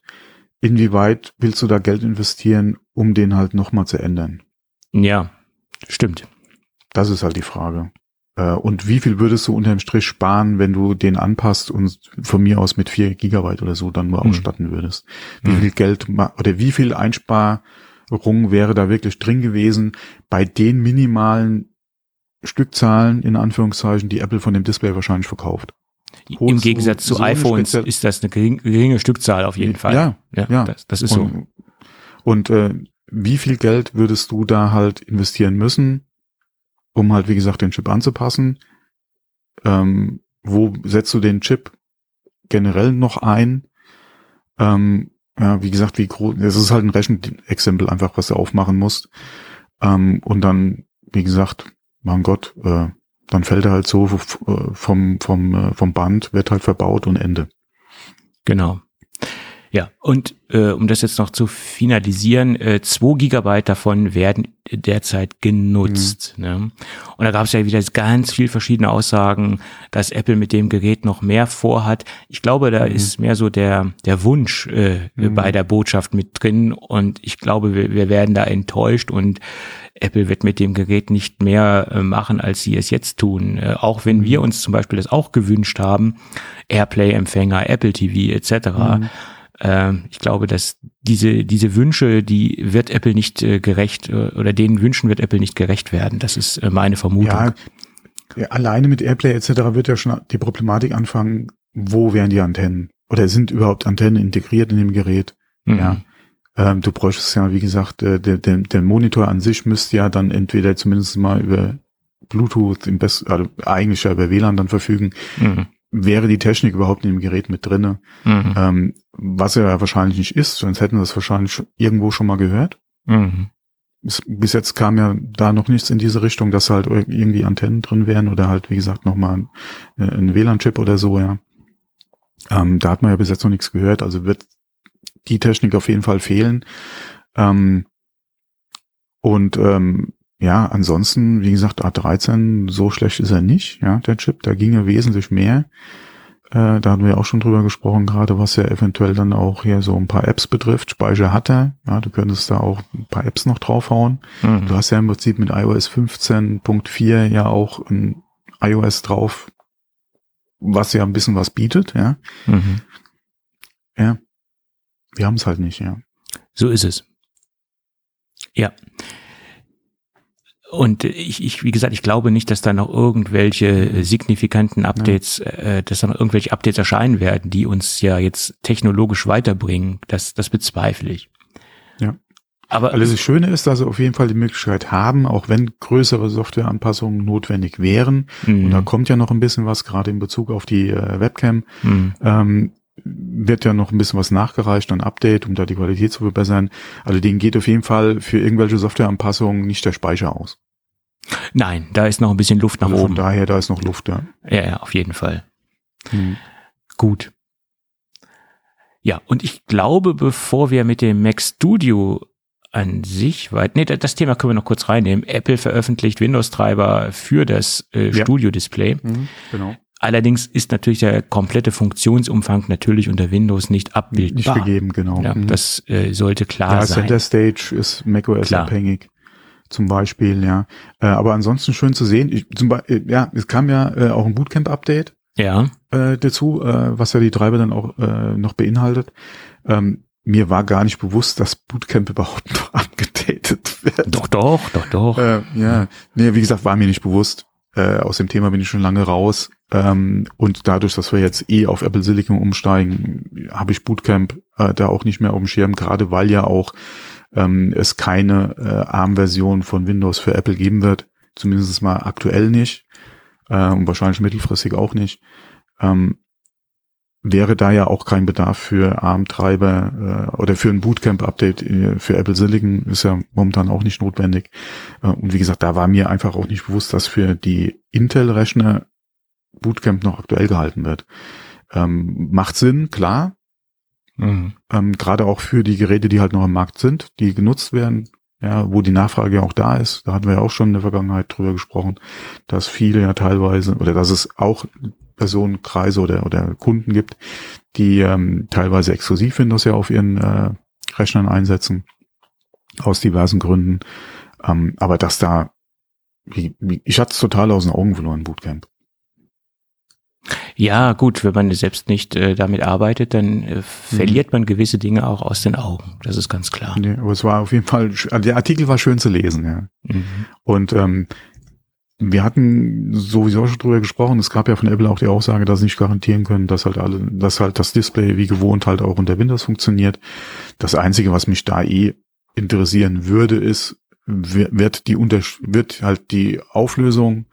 Inwieweit willst du da Geld investieren, um den halt nochmal zu ändern? Ja, stimmt. Das ist halt die Frage. Äh, und wie viel würdest du unterm Strich sparen, wenn du den anpasst und von mir aus mit vier Gigabyte oder so dann nur mhm. ausstatten würdest? Wie mhm. viel Geld oder wie viel Einsparung wäre da wirklich drin gewesen bei den minimalen Stückzahlen, in Anführungszeichen, die Apple von dem Display wahrscheinlich verkauft? Im Gegensatz zu so iPhones ist das eine geringe, geringe Stückzahl auf jeden Fall. Ja, ja, ja. Das, das ist und, so. Und äh, wie viel Geld würdest du da halt investieren müssen, um halt, wie gesagt, den Chip anzupassen. Ähm, wo setzt du den Chip generell noch ein? Ähm, ja, wie gesagt, wie groß, es ist halt ein Rechenexempel einfach, was du aufmachen musst. Ähm, und dann, wie gesagt, mein Gott, äh, dann fällt er halt so vom, vom, äh, vom Band, wird halt verbaut und Ende. Genau. Ja, und äh, um das jetzt noch zu finalisieren, äh, zwei Gigabyte davon werden derzeit genutzt. Mhm. Ne? Und da gab es ja wieder ganz viel verschiedene Aussagen, dass Apple mit dem Gerät noch mehr vorhat. Ich glaube, da mhm. ist mehr so der, der Wunsch äh, mhm. bei der Botschaft mit drin und ich glaube, wir, wir werden da enttäuscht und Apple wird mit dem Gerät nicht mehr äh, machen, als sie es jetzt tun. Äh, auch wenn wir mhm. uns zum Beispiel das auch gewünscht haben, Airplay-Empfänger, Apple TV etc. Ähm, ich glaube, dass diese, diese Wünsche, die wird Apple nicht äh, gerecht äh, oder den Wünschen wird Apple nicht gerecht werden. Das ist äh, meine Vermutung. Ja, alleine mit Airplay etc. wird ja schon die Problematik anfangen, wo wären die Antennen? Oder sind überhaupt Antennen integriert in dem Gerät? Mhm. Ja. Ähm, du bräuchtest ja, wie gesagt, äh, der, der, der Monitor an sich müsste ja dann entweder zumindest mal über Bluetooth im besten, also eigentlich ja über WLAN dann verfügen. Mhm wäre die Technik überhaupt in dem Gerät mit drinne, mhm. ähm, was er ja wahrscheinlich nicht ist, sonst hätten wir das wahrscheinlich irgendwo schon mal gehört. Mhm. Bis, bis, jetzt kam ja da noch nichts in diese Richtung, dass halt irgendwie Antennen drin wären oder halt, wie gesagt, nochmal ein, äh, ein WLAN-Chip oder so, ja. Ähm, da hat man ja bis jetzt noch nichts gehört, also wird die Technik auf jeden Fall fehlen. Ähm, und ähm, ja, ansonsten, wie gesagt, A13, so schlecht ist er nicht, ja, der Chip, da ging ja wesentlich mehr. Äh, da hatten wir auch schon drüber gesprochen, gerade was ja eventuell dann auch hier so ein paar Apps betrifft. Speicher hat er, ja, du könntest da auch ein paar Apps noch draufhauen. Mhm. Du hast ja im Prinzip mit iOS 15.4 ja auch ein iOS drauf, was ja ein bisschen was bietet, ja. Mhm. Ja. Wir haben es halt nicht, ja. So ist es. Ja. Und ich, ich, wie gesagt, ich glaube nicht, dass da noch irgendwelche äh, signifikanten Updates, äh, dass da noch irgendwelche Updates erscheinen werden, die uns ja jetzt technologisch weiterbringen. Das, das bezweifle ich. Ja. Aber also das Schöne ist, dass sie auf jeden Fall die Möglichkeit haben, auch wenn größere Softwareanpassungen notwendig wären. Mhm. Und da kommt ja noch ein bisschen was, gerade in Bezug auf die äh, Webcam. Mhm. Ähm, wird ja noch ein bisschen was nachgereicht, ein Update, um da die Qualität zu verbessern. Also denen geht auf jeden Fall für irgendwelche Softwareanpassungen nicht der Speicher aus. Nein, da ist noch ein bisschen Luft nach also oben. Von daher, da ist noch Luft, ja. Ja, ja auf jeden Fall. Hm. Gut. Ja, und ich glaube, bevor wir mit dem Mac Studio an sich weit, nee, das Thema können wir noch kurz reinnehmen. Apple veröffentlicht Windows-Treiber für das äh, ja. Studio-Display. Mhm, genau. Allerdings ist natürlich der komplette Funktionsumfang natürlich unter Windows nicht abbildbar. Nicht gegeben, genau. Ja, mhm. Das äh, sollte klar ja, sein. Center Stage ist macOS klar. abhängig zum Beispiel, ja. Äh, aber ansonsten schön zu sehen. Ich, zum Beispiel, äh, ja, es kam ja äh, auch ein Bootcamp-Update ja. äh, dazu, äh, was ja die Treiber dann auch äh, noch beinhaltet. Ähm, mir war gar nicht bewusst, dass Bootcamp überhaupt noch angedatet wird. Doch, doch, doch, doch. Äh, ja, nee, wie gesagt, war mir nicht bewusst. Äh, aus dem Thema bin ich schon lange raus. Ähm, und dadurch, dass wir jetzt eh auf Apple Silicon umsteigen, habe ich Bootcamp äh, da auch nicht mehr auf dem Schirm, gerade weil ja auch ähm, es keine äh, ARM-Version von Windows für Apple geben wird. Zumindest mal aktuell nicht. Äh, und wahrscheinlich mittelfristig auch nicht. Ähm, wäre da ja auch kein Bedarf für ARM-Treiber äh, oder für ein Bootcamp-Update äh, für Apple Silicon ist ja momentan auch nicht notwendig. Äh, und wie gesagt, da war mir einfach auch nicht bewusst, dass für die Intel-Rechner Bootcamp noch aktuell gehalten wird. Ähm, macht Sinn, klar. Mhm. Ähm, Gerade auch für die Geräte, die halt noch am Markt sind, die genutzt werden, ja, wo die Nachfrage ja auch da ist. Da hatten wir ja auch schon in der Vergangenheit drüber gesprochen, dass viele ja teilweise oder dass es auch Personenkreise oder, oder Kunden gibt, die ähm, teilweise exklusiv Windows ja auf ihren äh, Rechnern einsetzen, aus diversen Gründen. Ähm, aber dass da, wie, ich hatte es total aus den Augen verloren, Bootcamp. Ja, gut, wenn man selbst nicht äh, damit arbeitet, dann äh, verliert mhm. man gewisse Dinge auch aus den Augen. Das ist ganz klar. Nee, aber es war auf jeden Fall, der Artikel war schön zu lesen, ja. Mhm. Und ähm, wir hatten sowieso schon drüber gesprochen. Es gab ja von Apple auch die Aussage, dass sie nicht garantieren können, dass halt alle, dass halt das Display wie gewohnt halt auch unter Windows funktioniert. Das einzige, was mich da eh interessieren würde, ist, wird die unter, wird halt die Auflösung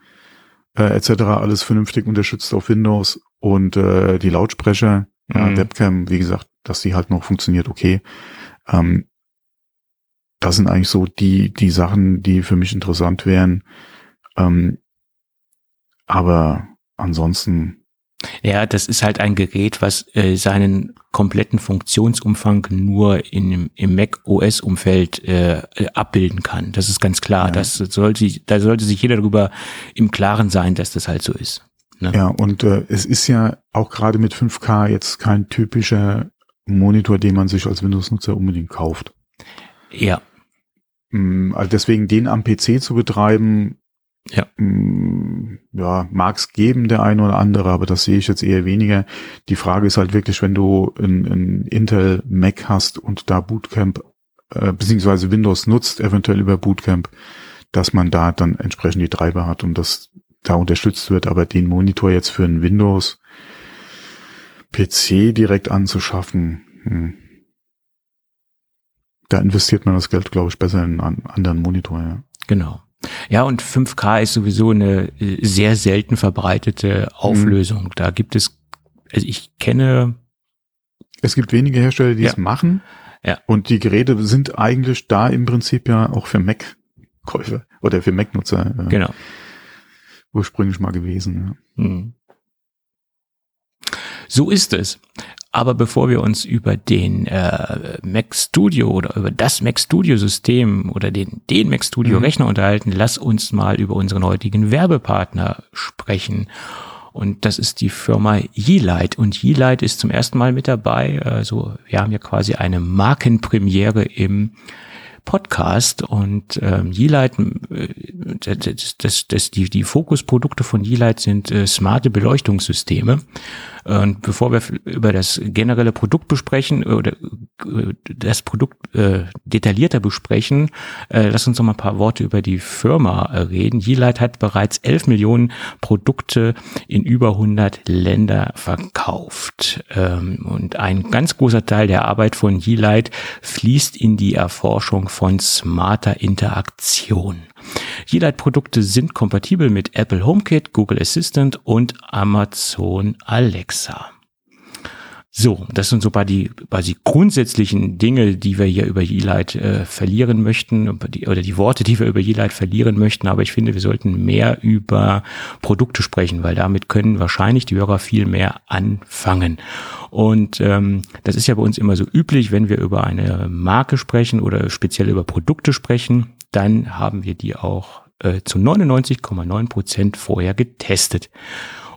äh, etc. alles vernünftig unterstützt auf Windows und äh, die Lautsprecher, mhm. ja, Webcam, wie gesagt, dass die halt noch funktioniert, okay. Ähm, das sind eigentlich so die die Sachen, die für mich interessant wären. Ähm, aber ansonsten, Ja, das ist halt ein Gerät, was äh, seinen kompletten Funktionsumfang nur in, im Mac OS Umfeld äh, abbilden kann. Das ist ganz klar. Ja. Das sollte, da sollte sich jeder darüber im Klaren sein, dass das halt so ist. Ne? Ja, und äh, es ist ja auch gerade mit 5K jetzt kein typischer Monitor, den man sich als Windows-Nutzer unbedingt kauft. Ja. Mm, also deswegen den am PC zu betreiben, ja, mm, ja mag es geben, der eine oder andere, aber das sehe ich jetzt eher weniger. Die Frage ist halt wirklich, wenn du ein, ein Intel Mac hast und da Bootcamp äh, beziehungsweise Windows nutzt, eventuell über Bootcamp, dass man da dann entsprechend die Treiber hat und das da unterstützt wird, aber den Monitor jetzt für einen Windows PC direkt anzuschaffen, hm. da investiert man das Geld, glaube ich, besser in einen anderen Monitor, ja. Genau. Ja, und 5K ist sowieso eine äh, sehr selten verbreitete Auflösung. Mhm. Da gibt es, also ich kenne. Es gibt wenige Hersteller, die ja. es machen. Ja. Und die Geräte sind eigentlich da im Prinzip ja auch für Mac-Käufer oder für Mac-Nutzer. Äh, genau ursprünglich mal gewesen. Ja. Hm. So ist es. Aber bevor wir uns über den äh, Mac Studio oder über das Mac Studio System oder den, den Mac Studio mhm. Rechner unterhalten, lass uns mal über unseren heutigen Werbepartner sprechen. Und das ist die Firma Yeelight. Und Yeelight ist zum ersten Mal mit dabei. Also wir haben ja quasi eine Markenpremiere im Podcast und ähm, Yeelight, äh, das, das, das, die, die Fokusprodukte von Yeelight sind äh, smarte Beleuchtungssysteme. Und bevor wir über das generelle Produkt besprechen oder äh, das Produkt äh, detaillierter besprechen, äh, lass uns noch mal ein paar Worte über die Firma äh, reden. Yeelight hat bereits 11 Millionen Produkte in über 100 Länder verkauft. Ähm, und ein ganz großer Teil der Arbeit von Yeelight fließt in die Erforschung von smarter Interaktion. Yeelight-Produkte sind kompatibel mit Apple HomeKit, Google Assistant und Amazon Alexa. So, das sind so bei die, bei die grundsätzlichen Dinge, die wir hier über Yeelight äh, verlieren möchten, oder die Worte, die wir über Yeelight verlieren möchten. Aber ich finde, wir sollten mehr über Produkte sprechen, weil damit können wahrscheinlich die Hörer viel mehr anfangen. Und ähm, das ist ja bei uns immer so üblich, wenn wir über eine Marke sprechen oder speziell über Produkte sprechen, dann haben wir die auch äh, zu 99,9 Prozent vorher getestet.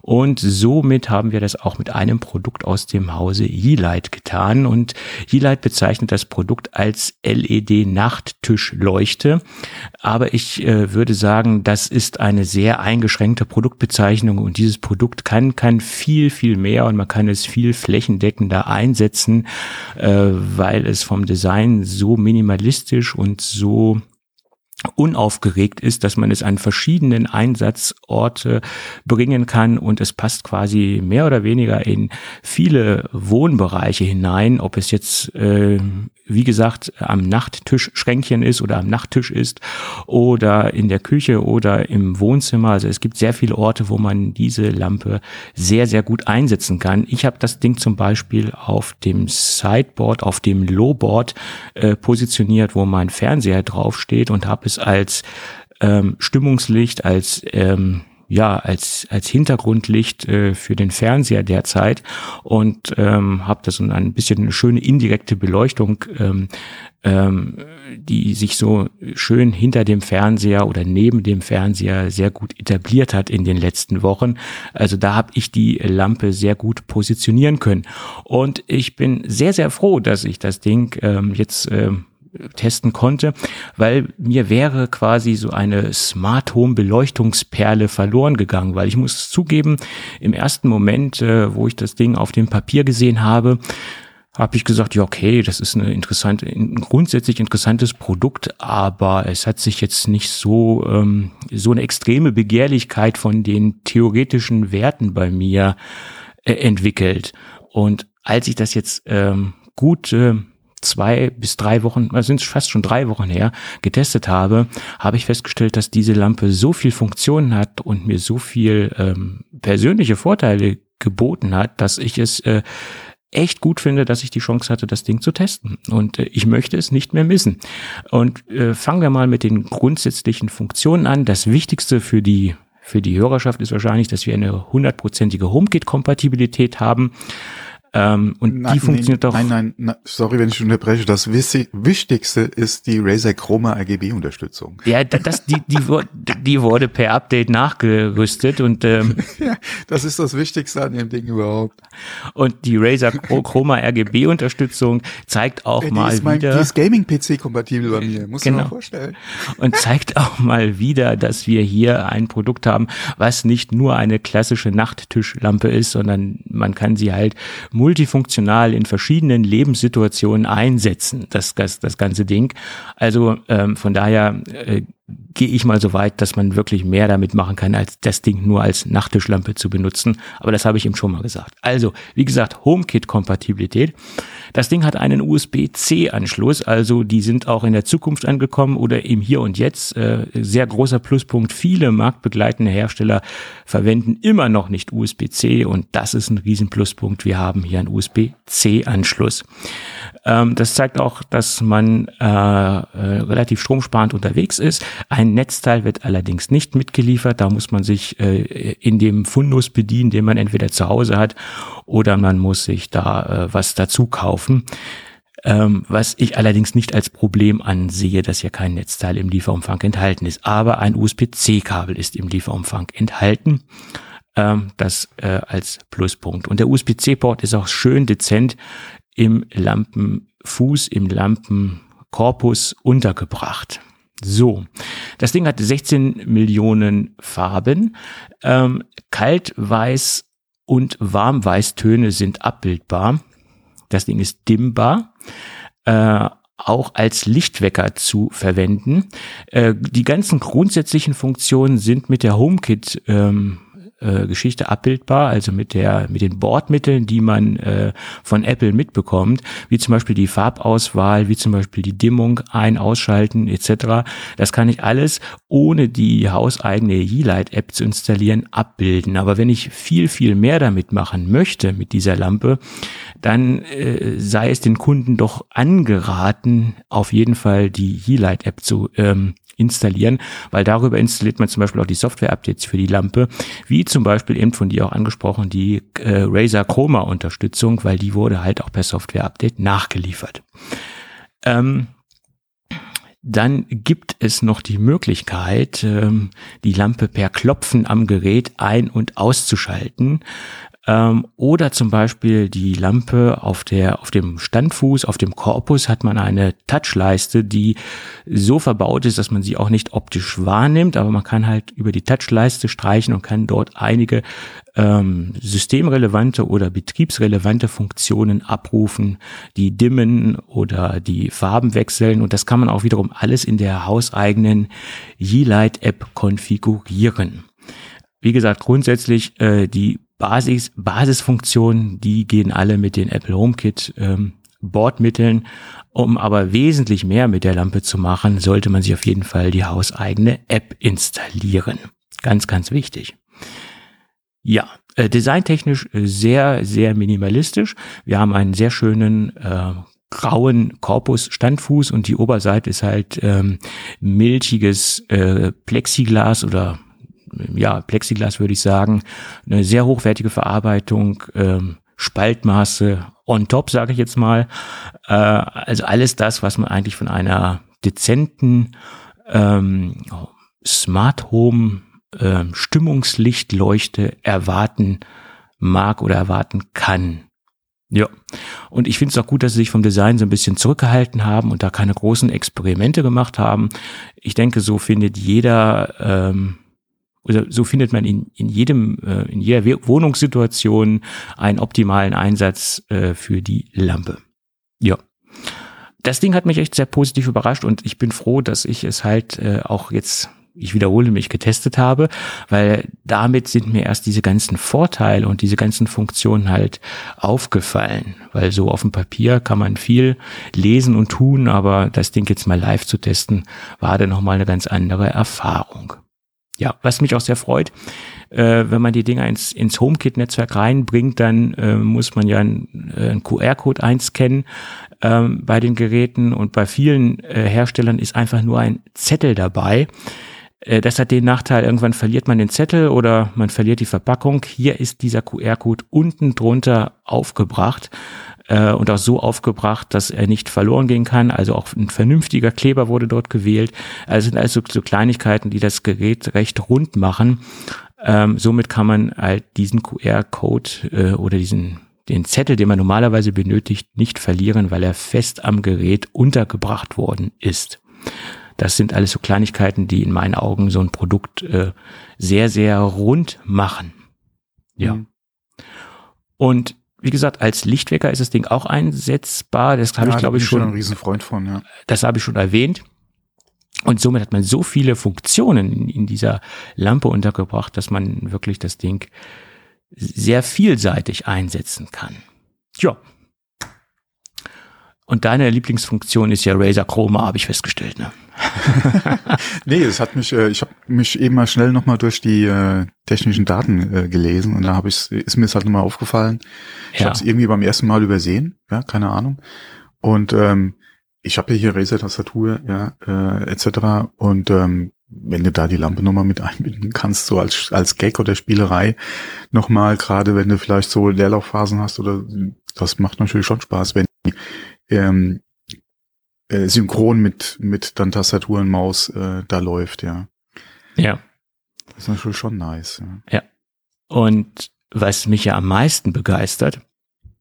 Und somit haben wir das auch mit einem Produkt aus dem Hause Yeelight getan. Und Yeelight bezeichnet das Produkt als LED-Nachttischleuchte. Aber ich äh, würde sagen, das ist eine sehr eingeschränkte Produktbezeichnung und dieses Produkt kann, kann viel, viel mehr und man kann es viel flächendeckender einsetzen, äh, weil es vom Design so minimalistisch und so unaufgeregt ist, dass man es an verschiedenen Einsatzorte bringen kann und es passt quasi mehr oder weniger in viele Wohnbereiche hinein, ob es jetzt äh, wie gesagt, am Nachttischschränkchen ist oder am Nachttisch ist oder in der Küche oder im Wohnzimmer. Also es gibt sehr viele Orte, wo man diese Lampe sehr, sehr gut einsetzen kann. Ich habe das Ding zum Beispiel auf dem Sideboard, auf dem Lowboard äh, positioniert, wo mein Fernseher draufsteht und habe es als ähm, Stimmungslicht, als ähm, ja als als Hintergrundlicht äh, für den Fernseher derzeit und ähm, habe das ein bisschen eine schöne indirekte Beleuchtung, ähm, ähm, die sich so schön hinter dem Fernseher oder neben dem Fernseher sehr gut etabliert hat in den letzten Wochen. Also da habe ich die Lampe sehr gut positionieren können und ich bin sehr sehr froh, dass ich das Ding ähm, jetzt ähm, testen konnte, weil mir wäre quasi so eine Smart Home Beleuchtungsperle verloren gegangen, weil ich muss zugeben, im ersten Moment, äh, wo ich das Ding auf dem Papier gesehen habe, habe ich gesagt, ja, okay, das ist eine interessante, ein grundsätzlich interessantes Produkt, aber es hat sich jetzt nicht so, ähm, so eine extreme Begehrlichkeit von den theoretischen Werten bei mir äh, entwickelt. Und als ich das jetzt ähm, gut äh, zwei bis drei Wochen, also sind fast schon drei Wochen her, getestet habe, habe ich festgestellt, dass diese Lampe so viel Funktionen hat und mir so viel ähm, persönliche Vorteile geboten hat, dass ich es äh, echt gut finde, dass ich die Chance hatte, das Ding zu testen. Und äh, ich möchte es nicht mehr missen. Und äh, fangen wir mal mit den grundsätzlichen Funktionen an. Das Wichtigste für die für die Hörerschaft ist wahrscheinlich, dass wir eine hundertprozentige HomeKit-Kompatibilität haben. Ähm, und nein, die funktioniert nee, doch. Nein, nein, nein, sorry, wenn ich unterbreche. Das Wichtigste ist die Razer Chroma RGB-Unterstützung. Ja, das, die, die, die wurde per Update nachgerüstet und ähm, ja, das ist das Wichtigste an dem Ding überhaupt. Und die Razer Chroma RGB-Unterstützung zeigt auch ja, mal ist mein, wieder. Die ist Gaming-PC-kompatibel bei mir, muss genau. mal vorstellen. Und zeigt auch mal wieder, dass wir hier ein Produkt haben, was nicht nur eine klassische Nachttischlampe ist, sondern man kann sie halt multifunktional in verschiedenen Lebenssituationen einsetzen, das, das, das ganze Ding. Also ähm, von daher äh, gehe ich mal so weit, dass man wirklich mehr damit machen kann, als das Ding nur als Nachttischlampe zu benutzen. Aber das habe ich ihm schon mal gesagt. Also, wie gesagt, HomeKit-Kompatibilität. Das Ding hat einen USB-C-Anschluss, also die sind auch in der Zukunft angekommen oder im Hier und Jetzt. Äh, sehr großer Pluspunkt. Viele marktbegleitende Hersteller verwenden immer noch nicht USB-C und das ist ein Riesenpluspunkt. Wir haben hier einen USB-C-Anschluss. Ähm, das zeigt auch, dass man äh, äh, relativ stromsparend unterwegs ist. Ein Netzteil wird allerdings nicht mitgeliefert. Da muss man sich äh, in dem Fundus bedienen, den man entweder zu Hause hat oder man muss sich da äh, was dazu kaufen. Ähm, was ich allerdings nicht als Problem ansehe, dass hier kein Netzteil im Lieferumfang enthalten ist. Aber ein USB-C-Kabel ist im Lieferumfang enthalten. Ähm, das äh, als Pluspunkt. Und der USB-C-Port ist auch schön dezent im Lampenfuß, im Lampenkorpus untergebracht. So, das Ding hat 16 Millionen Farben. Ähm, Kaltweiß und Warmweißtöne sind abbildbar. Das Ding ist dimmbar. Äh, auch als Lichtwecker zu verwenden. Äh, die ganzen grundsätzlichen Funktionen sind mit der HomeKit ähm, äh, Geschichte abbildbar, also mit der mit den Bordmitteln, die man äh, von Apple mitbekommt, wie zum Beispiel die Farbauswahl, wie zum Beispiel die Dimmung ein, ausschalten etc. Das kann ich alles ohne die hauseigene Yeelight-App zu installieren abbilden. Aber wenn ich viel viel mehr damit machen möchte mit dieser Lampe, dann äh, sei es den Kunden doch angeraten, auf jeden Fall die Yeelight-App zu ähm, installieren, weil darüber installiert man zum Beispiel auch die Software-Updates für die Lampe, wie zum Beispiel eben von dir auch angesprochen die äh, Razer Chroma Unterstützung, weil die wurde halt auch per Software-Update nachgeliefert. Ähm, dann gibt es noch die Möglichkeit, ähm, die Lampe per Klopfen am Gerät ein- und auszuschalten. Ähm, oder zum Beispiel die Lampe auf der, auf dem Standfuß, auf dem Korpus hat man eine Touchleiste, die so verbaut ist, dass man sie auch nicht optisch wahrnimmt, aber man kann halt über die Touchleiste streichen und kann dort einige ähm, systemrelevante oder betriebsrelevante Funktionen abrufen, die dimmen oder die Farben wechseln und das kann man auch wiederum alles in der hauseigenen Yeelight App konfigurieren. Wie gesagt, grundsätzlich äh, die Basis, Basisfunktionen, die gehen alle mit den Apple HomeKit ähm, Bordmitteln. Um aber wesentlich mehr mit der Lampe zu machen, sollte man sich auf jeden Fall die hauseigene App installieren. Ganz, ganz wichtig. Ja, äh, designtechnisch sehr, sehr minimalistisch. Wir haben einen sehr schönen äh, grauen Korpus Standfuß und die Oberseite ist halt ähm, milchiges äh, Plexiglas oder ja, Plexiglas würde ich sagen, eine sehr hochwertige Verarbeitung, ähm, Spaltmaße on top, sage ich jetzt mal. Äh, also alles das, was man eigentlich von einer dezenten ähm, Smart Home ähm, Stimmungslichtleuchte erwarten mag oder erwarten kann. Ja, und ich finde es auch gut, dass sie sich vom Design so ein bisschen zurückgehalten haben und da keine großen Experimente gemacht haben. Ich denke, so findet jeder ähm, oder so findet man in, in jedem, äh, in jeder Wohnungssituation einen optimalen Einsatz äh, für die Lampe. Ja. Das Ding hat mich echt sehr positiv überrascht und ich bin froh, dass ich es halt äh, auch jetzt ich wiederhole mich, getestet habe, weil damit sind mir erst diese ganzen Vorteile und diese ganzen Funktionen halt aufgefallen. Weil so auf dem Papier kann man viel lesen und tun, aber das Ding jetzt mal live zu testen, war dann nochmal eine ganz andere Erfahrung. Ja, was mich auch sehr freut, äh, wenn man die Dinger ins, ins HomeKit-Netzwerk reinbringt, dann äh, muss man ja einen, äh, einen QR-Code einscannen ähm, bei den Geräten und bei vielen äh, Herstellern ist einfach nur ein Zettel dabei. Äh, das hat den Nachteil, irgendwann verliert man den Zettel oder man verliert die Verpackung. Hier ist dieser QR-Code unten drunter aufgebracht äh, und auch so aufgebracht, dass er nicht verloren gehen kann. Also auch ein vernünftiger Kleber wurde dort gewählt. Also sind also so Kleinigkeiten, die das Gerät recht rund machen. Ähm, somit kann man halt diesen QR-Code äh, oder diesen den Zettel, den man normalerweise benötigt, nicht verlieren, weil er fest am Gerät untergebracht worden ist. Das sind alles so Kleinigkeiten, die in meinen Augen so ein Produkt äh, sehr, sehr rund machen. Ja. Mhm. Und wie gesagt, als Lichtwecker ist das Ding auch einsetzbar. Das habe ja, ich, glaube ich, schon. ein Riesenfreund von, ja. Das habe ich schon erwähnt. Und somit hat man so viele Funktionen in, in dieser Lampe untergebracht, dass man wirklich das Ding sehr vielseitig einsetzen kann. Ja. Und deine Lieblingsfunktion ist ja Razer Chroma, habe ich festgestellt. Ne? nee, es hat mich, äh, ich habe mich eben mal schnell nochmal durch die äh, technischen Daten äh, gelesen und da habe ich, ist mir es halt nochmal aufgefallen. Ich ja. habe es irgendwie beim ersten Mal übersehen, ja, keine Ahnung. Und ähm, ich habe ja hier Razer-Tastatur, ja, äh, etc. Und ähm, wenn du da die Lampe nochmal mit einbinden kannst, so als, als Gag oder Spielerei nochmal, gerade wenn du vielleicht so Leerlaufphasen hast oder das macht natürlich schon Spaß, wenn ähm, äh, synchron mit, mit dann Tastatur und Maus äh, da läuft, ja. Ja. Das ist natürlich schon nice. Ja. ja. Und was mich ja am meisten begeistert,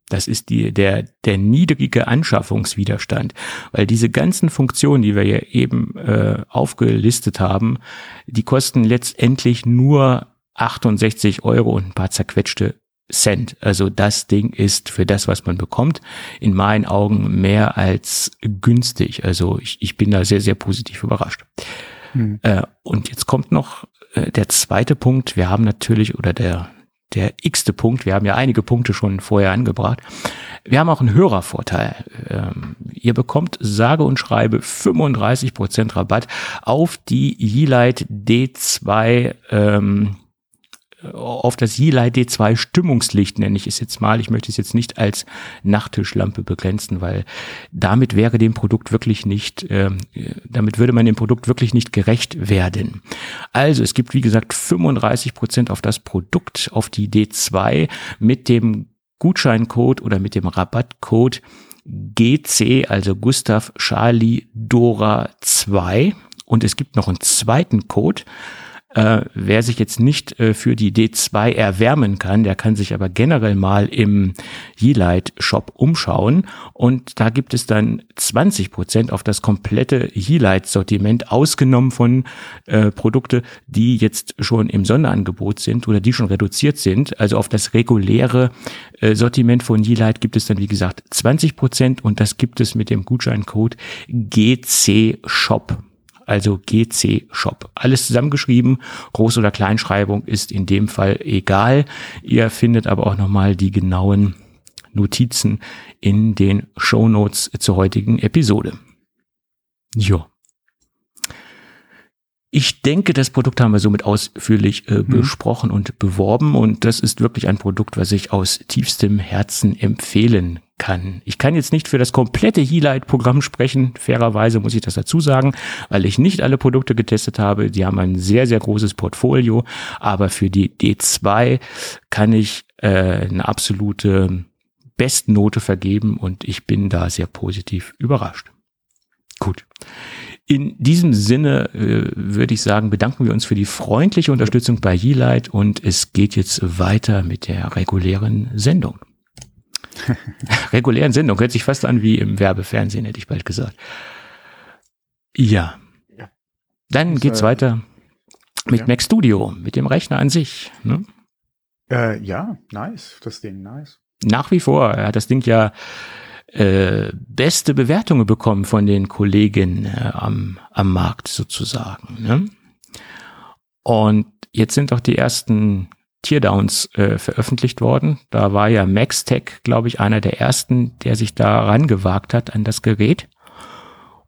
das ist die, der, der niedrige Anschaffungswiderstand, weil diese ganzen Funktionen, die wir ja eben äh, aufgelistet haben, die kosten letztendlich nur 68 Euro und ein paar zerquetschte Cent. Also das Ding ist für das, was man bekommt, in meinen Augen mehr als günstig. Also ich, ich bin da sehr, sehr positiv überrascht. Hm. Äh, und jetzt kommt noch äh, der zweite Punkt. Wir haben natürlich, oder der, der x-te Punkt, wir haben ja einige Punkte schon vorher angebracht. Wir haben auch einen Hörervorteil. Ähm, ihr bekommt sage und schreibe 35% Rabatt auf die Yeelight D2 ähm, auf das Yeelight D2 Stimmungslicht nenne ich es jetzt mal. Ich möchte es jetzt nicht als Nachttischlampe begrenzen, weil damit wäre dem Produkt wirklich nicht, äh, damit würde man dem Produkt wirklich nicht gerecht werden. Also es gibt wie gesagt 35 Prozent auf das Produkt, auf die D2 mit dem Gutscheincode oder mit dem Rabattcode GC, also Gustav Charlie Dora 2. Und es gibt noch einen zweiten Code. Äh, wer sich jetzt nicht äh, für die D2 erwärmen kann, der kann sich aber generell mal im Yeelight Shop umschauen. Und da gibt es dann 20 Prozent auf das komplette Yeelight Sortiment ausgenommen von äh, Produkte, die jetzt schon im Sonderangebot sind oder die schon reduziert sind. Also auf das reguläre äh, Sortiment von Yeelight gibt es dann wie gesagt 20 Prozent. Und das gibt es mit dem Gutscheincode GC Shop also GC Shop. Alles zusammengeschrieben, Groß- oder Kleinschreibung ist in dem Fall egal. Ihr findet aber auch nochmal die genauen Notizen in den Show Notes zur heutigen Episode. Ja. Ich denke, das Produkt haben wir somit ausführlich äh, mhm. besprochen und beworben und das ist wirklich ein Produkt, was ich aus tiefstem Herzen empfehlen kann. Ich kann jetzt nicht für das komplette Healight-Programm sprechen, fairerweise muss ich das dazu sagen, weil ich nicht alle Produkte getestet habe. Die haben ein sehr, sehr großes Portfolio, aber für die D2 kann ich äh, eine absolute Bestnote vergeben und ich bin da sehr positiv überrascht. Gut. In diesem Sinne äh, würde ich sagen, bedanken wir uns für die freundliche Unterstützung bei Yeelight und es geht jetzt weiter mit der regulären Sendung. regulären Sendung. Hört sich fast an wie im Werbefernsehen, hätte ich bald gesagt. Ja. ja. Dann das, geht's äh, weiter mit ja. Mac Studio, mit dem Rechner an sich. Ne? Äh, ja, nice. Das Ding, nice. Nach wie vor. Er hat das Ding ja äh, beste Bewertungen bekommen von den Kollegen äh, am, am Markt sozusagen. Ne? Und jetzt sind auch die ersten Teardowns äh, veröffentlicht worden. Da war ja Maxtech, glaube ich, einer der ersten, der sich da rangewagt hat an das Gerät.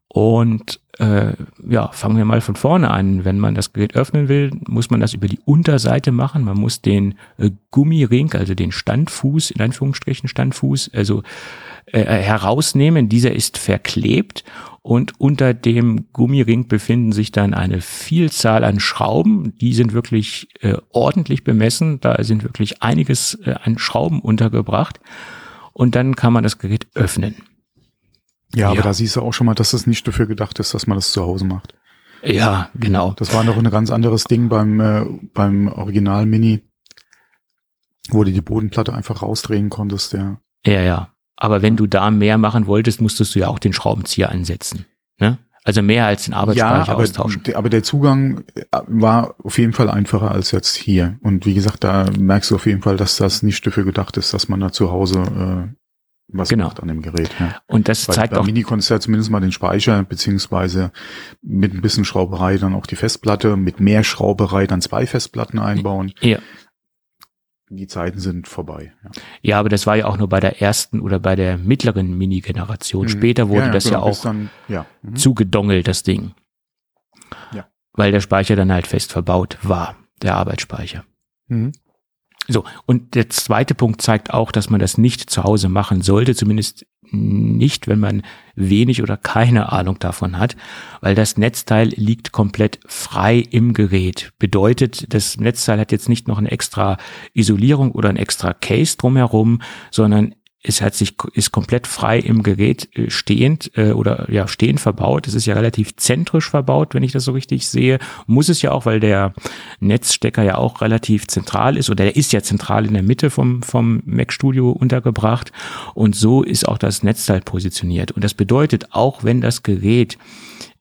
Und äh, ja, fangen wir mal von vorne an. Wenn man das Gerät öffnen will, muss man das über die Unterseite machen. Man muss den äh, Gummiring, also den Standfuß, in Anführungsstrichen Standfuß, also äh, herausnehmen. Dieser ist verklebt und unter dem Gummiring befinden sich dann eine Vielzahl an Schrauben. Die sind wirklich äh, ordentlich bemessen. Da sind wirklich einiges äh, an Schrauben untergebracht. Und dann kann man das Gerät öffnen. Ja, aber ja. da siehst du auch schon mal, dass das nicht dafür gedacht ist, dass man das zu Hause macht. Ja, genau. Das war noch ein ganz anderes Ding beim, äh, beim Original Mini, wo du die Bodenplatte einfach rausdrehen konntest, ja. Ja, ja. Aber wenn du da mehr machen wolltest, musstest du ja auch den Schraubenzieher ansetzen. Ne? Also mehr als den Arbeitsspeicher ja, aber, austauschen. Aber der Zugang äh, war auf jeden Fall einfacher als jetzt hier. Und wie gesagt, da merkst du auf jeden Fall, dass das nicht dafür gedacht ist, dass man da zu Hause äh, was genau. macht an dem Gerät. Ja. Und das Weil zeigt auch. Mini konntest ja zumindest mal den Speicher, beziehungsweise mit ein bisschen Schrauberei dann auch die Festplatte, mit mehr Schrauberei dann zwei Festplatten einbauen. Ja. Die Zeiten sind vorbei. Ja. ja, aber das war ja auch nur bei der ersten oder bei der mittleren Mini-Generation. Mhm. Später wurde ja, ja, das genau, ja auch dann, ja. Mhm. zugedongelt, das Ding. Ja. Weil der Speicher dann halt fest verbaut war, der Arbeitsspeicher. Mhm. So, und der zweite Punkt zeigt auch, dass man das nicht zu Hause machen sollte, zumindest nicht, wenn man wenig oder keine Ahnung davon hat, weil das Netzteil liegt komplett frei im Gerät. Bedeutet, das Netzteil hat jetzt nicht noch eine extra Isolierung oder ein extra Case drumherum, sondern es hat sich, ist komplett frei im Gerät äh, stehend äh, oder ja stehend verbaut. Es ist ja relativ zentrisch verbaut, wenn ich das so richtig sehe. Muss es ja auch, weil der Netzstecker ja auch relativ zentral ist oder der ist ja zentral in der Mitte vom, vom Mac Studio untergebracht. Und so ist auch das Netzteil positioniert. Und das bedeutet, auch wenn das Gerät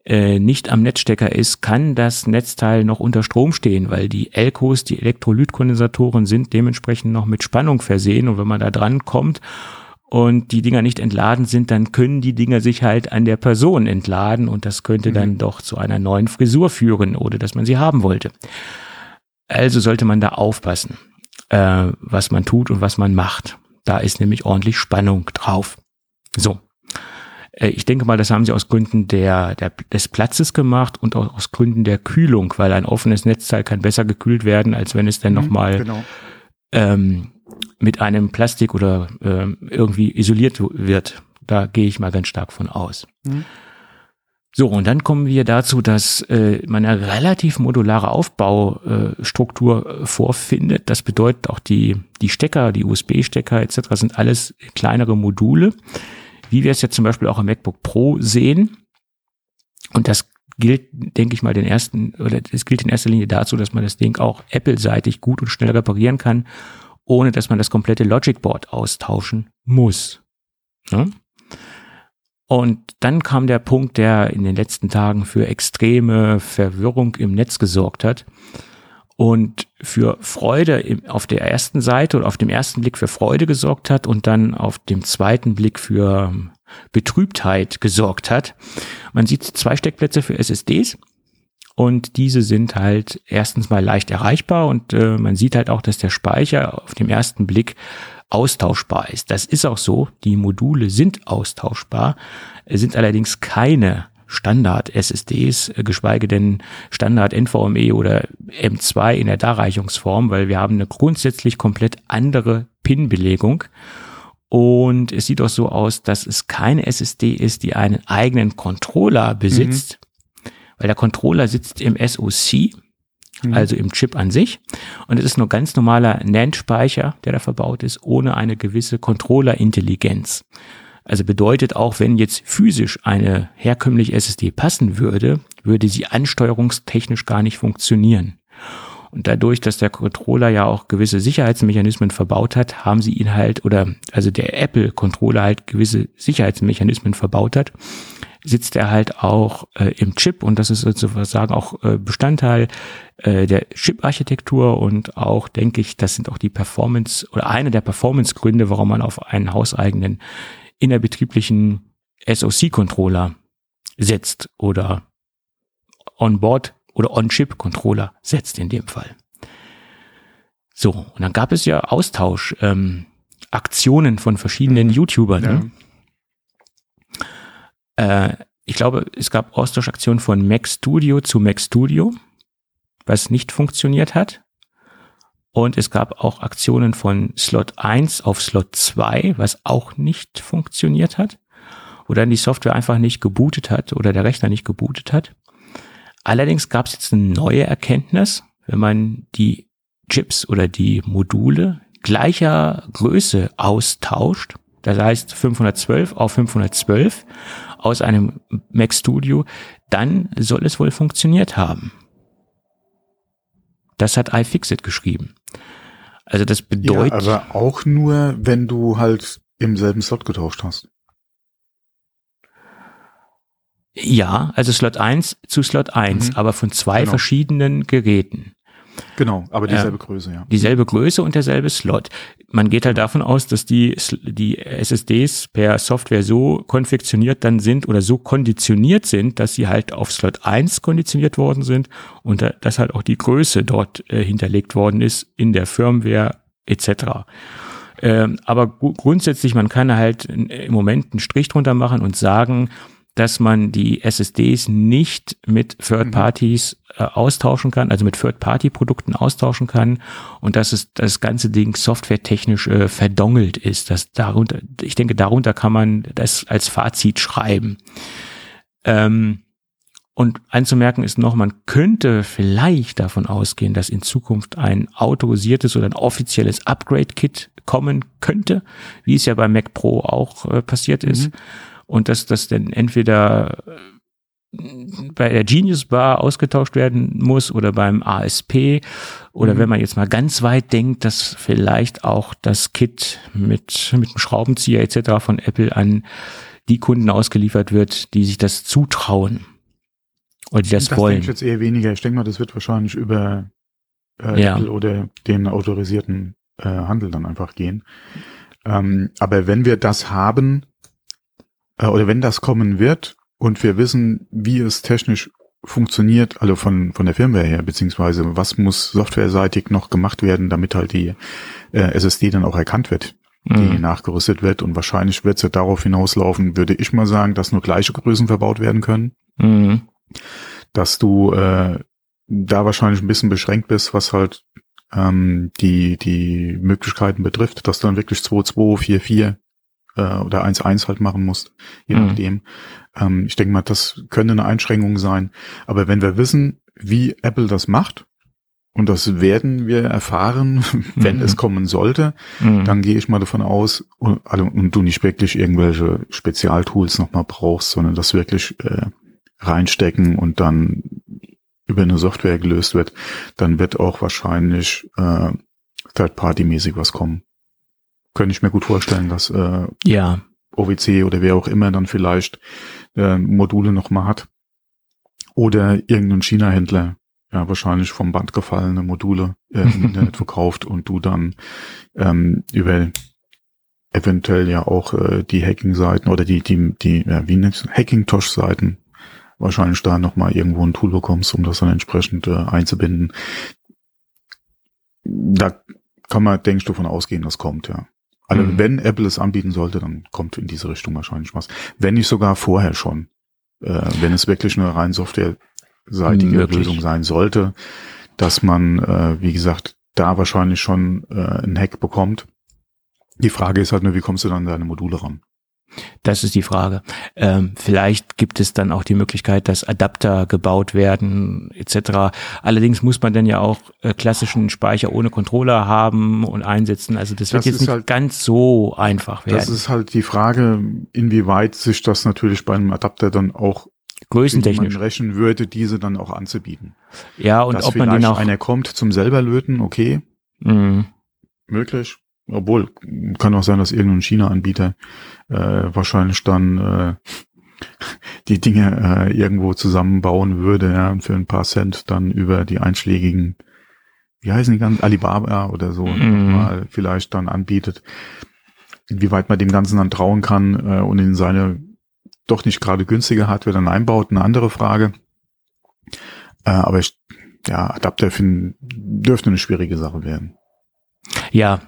äh, nicht am Netzstecker ist, kann das Netzteil noch unter Strom stehen, weil die Elkos, die Elektrolytkondensatoren sind dementsprechend noch mit Spannung versehen und wenn man da dran kommt und die Dinger nicht entladen sind, dann können die Dinger sich halt an der Person entladen und das könnte mhm. dann doch zu einer neuen Frisur führen oder dass man sie haben wollte. Also sollte man da aufpassen, äh, was man tut und was man macht. Da ist nämlich ordentlich Spannung drauf. So, ich denke mal, das haben sie aus Gründen der, der, des Platzes gemacht und auch aus Gründen der Kühlung, weil ein offenes Netzteil kann besser gekühlt werden, als wenn es dann mhm, nochmal genau. ähm, mit einem Plastik oder ähm, irgendwie isoliert wird. Da gehe ich mal ganz stark von aus. Mhm. So, und dann kommen wir dazu, dass äh, man eine relativ modulare Aufbaustruktur äh, vorfindet. Das bedeutet auch die, die Stecker, die USB-Stecker etc. sind alles kleinere Module wie wir es jetzt zum Beispiel auch im MacBook Pro sehen. Und das gilt, denke ich mal, den ersten, oder es gilt in erster Linie dazu, dass man das Ding auch Apple-seitig gut und schnell reparieren kann, ohne dass man das komplette Logic Board austauschen muss. Ja? Und dann kam der Punkt, der in den letzten Tagen für extreme Verwirrung im Netz gesorgt hat und für Freude auf der ersten Seite oder auf dem ersten Blick für Freude gesorgt hat und dann auf dem zweiten Blick für ähm, Betrübtheit gesorgt hat. Man sieht zwei Steckplätze für SSDs und diese sind halt erstens mal leicht erreichbar und äh, man sieht halt auch, dass der Speicher auf dem ersten Blick austauschbar ist. Das ist auch so. Die Module sind austauschbar, sind allerdings keine Standard-SSDs, äh, geschweige denn Standard-NVMe oder M2 in der Darreichungsform, weil wir haben eine grundsätzlich komplett andere PIN-Belegung. Und es sieht auch so aus, dass es keine SSD ist, die einen eigenen Controller besitzt, mhm. weil der Controller sitzt im SoC, mhm. also im Chip an sich. Und es ist nur ganz normaler NAND-Speicher, der da verbaut ist, ohne eine gewisse Controller-Intelligenz. Also bedeutet auch, wenn jetzt physisch eine herkömmliche SSD passen würde, würde sie ansteuerungstechnisch gar nicht funktionieren. Und dadurch, dass der Controller ja auch gewisse Sicherheitsmechanismen verbaut hat, haben sie ihn halt, oder also der Apple-Controller halt gewisse Sicherheitsmechanismen verbaut hat, sitzt er halt auch äh, im Chip und das ist sozusagen auch äh, Bestandteil äh, der Chip-Architektur und auch, denke ich, das sind auch die Performance oder eine der Performance-Gründe, warum man auf einen hauseigenen innerbetrieblichen SoC-Controller setzt oder On-Board oder On-Chip-Controller setzt in dem Fall. So, und dann gab es ja Austausch, ähm, Aktionen von verschiedenen mhm. YouTubern. Ne? Äh, ich glaube, es gab Austauschaktionen von Mac Studio zu Mac Studio, was nicht funktioniert hat. Und es gab auch Aktionen von Slot 1 auf Slot 2, was auch nicht funktioniert hat. Oder die Software einfach nicht gebootet hat oder der Rechner nicht gebootet hat. Allerdings gab es jetzt eine neue Erkenntnis, wenn man die Chips oder die Module gleicher Größe austauscht, das heißt 512 auf 512 aus einem Mac Studio, dann soll es wohl funktioniert haben. Das hat iFixit geschrieben. Also das bedeutet. Ja, aber auch nur, wenn du halt im selben Slot getauscht hast. Ja, also Slot 1 zu Slot 1, mhm. aber von zwei genau. verschiedenen Geräten. Genau, aber dieselbe äh, Größe, ja. Dieselbe Größe und derselbe Slot. Man geht halt davon aus, dass die, die SSDs per Software so konfektioniert dann sind oder so konditioniert sind, dass sie halt auf Slot 1 konditioniert worden sind und da, dass halt auch die Größe dort äh, hinterlegt worden ist in der Firmware etc. Ähm, aber grundsätzlich, man kann halt im Moment einen Strich drunter machen und sagen, dass man die SSDs nicht mit Third mhm. Parties äh, austauschen kann, also mit Third Party Produkten austauschen kann und dass es das ganze Ding softwaretechnisch äh, verdongelt ist. Das darunter, ich denke, darunter kann man das als Fazit schreiben. Ähm, und anzumerken ist noch, man könnte vielleicht davon ausgehen, dass in Zukunft ein autorisiertes oder ein offizielles Upgrade-Kit kommen könnte, wie es ja bei Mac Pro auch äh, passiert ist. Mhm und dass das dann entweder äh, bei der Genius Bar ausgetauscht werden muss oder beim ASP oder mhm. wenn man jetzt mal ganz weit denkt, dass vielleicht auch das Kit mit, mit dem Schraubenzieher etc. von Apple an die Kunden ausgeliefert wird, die sich das zutrauen oder die das, das wollen. Das denke ich jetzt eher weniger. Ich denke mal, das wird wahrscheinlich über äh, ja. Apple oder den autorisierten äh, Handel dann einfach gehen. Ähm, aber wenn wir das haben, äh, oder wenn das kommen wird und wir wissen, wie es technisch funktioniert, also von, von der Firmware her, beziehungsweise was muss softwareseitig noch gemacht werden, damit halt die äh, SSD dann auch erkannt wird, die mhm. nachgerüstet wird und wahrscheinlich wird es ja darauf hinauslaufen, würde ich mal sagen, dass nur gleiche Größen verbaut werden können. Mhm. Dass du äh, da wahrscheinlich ein bisschen beschränkt bist, was halt ähm, die, die Möglichkeiten betrifft, dass du dann wirklich 2.2, äh, oder 1-1 halt machen musst, je mhm. nachdem. Ähm, ich denke mal, das könnte eine Einschränkung sein. Aber wenn wir wissen, wie Apple das macht, und das werden wir erfahren, wenn mhm. es kommen sollte, mhm. dann gehe ich mal davon aus, und, also, und du nicht wirklich irgendwelche Spezialtools nochmal brauchst, sondern das wirklich äh, reinstecken und dann über eine Software gelöst wird, dann wird auch wahrscheinlich äh, Third-Party-mäßig was kommen könnte ich mir gut vorstellen, dass äh, ja. OWC oder wer auch immer dann vielleicht äh, Module nochmal hat. Oder irgendein China-Händler, ja, wahrscheinlich vom Band gefallene Module äh, im Internet verkauft und du dann ähm, über eventuell ja auch äh, die Hacking-Seiten oder die, die, die, ja, wie nennt Hacking-Tosh-Seiten wahrscheinlich da nochmal irgendwo ein Tool bekommst, um das dann entsprechend äh, einzubinden. Da kann man, denke ich, davon ausgehen, das kommt, ja. Also mhm. wenn Apple es anbieten sollte, dann kommt in diese Richtung wahrscheinlich was. Wenn nicht sogar vorher schon. Äh, wenn es wirklich eine rein softwareseitige Lösung sein sollte, dass man, äh, wie gesagt, da wahrscheinlich schon äh, einen Hack bekommt. Die Frage ist halt nur, wie kommst du dann an deine Module ran? Das ist die Frage. Ähm, vielleicht gibt es dann auch die Möglichkeit, dass Adapter gebaut werden etc. Allerdings muss man dann ja auch äh, klassischen Speicher ohne Controller haben und einsetzen. Also das, das wird jetzt nicht halt, ganz so einfach werden. Das ist halt die Frage, inwieweit sich das natürlich bei einem Adapter dann auch größentechnisch rechnen würde, diese dann auch anzubieten. Ja, und Dass ob man den auch einer kommt zum selber löten, okay. Mhm. Möglich. Obwohl, kann auch sein, dass irgendein China-Anbieter äh, wahrscheinlich dann äh, die Dinge äh, irgendwo zusammenbauen würde, ja, und für ein paar Cent dann über die einschlägigen, wie heißen die ganz, Alibaba oder so, mm. mal vielleicht dann anbietet. Inwieweit man dem Ganzen dann trauen kann äh, und in seine doch nicht gerade günstige Hardware dann einbaut, eine andere Frage. Äh, aber ich, ja, Adapter finden, dürfte eine schwierige Sache werden. Ja,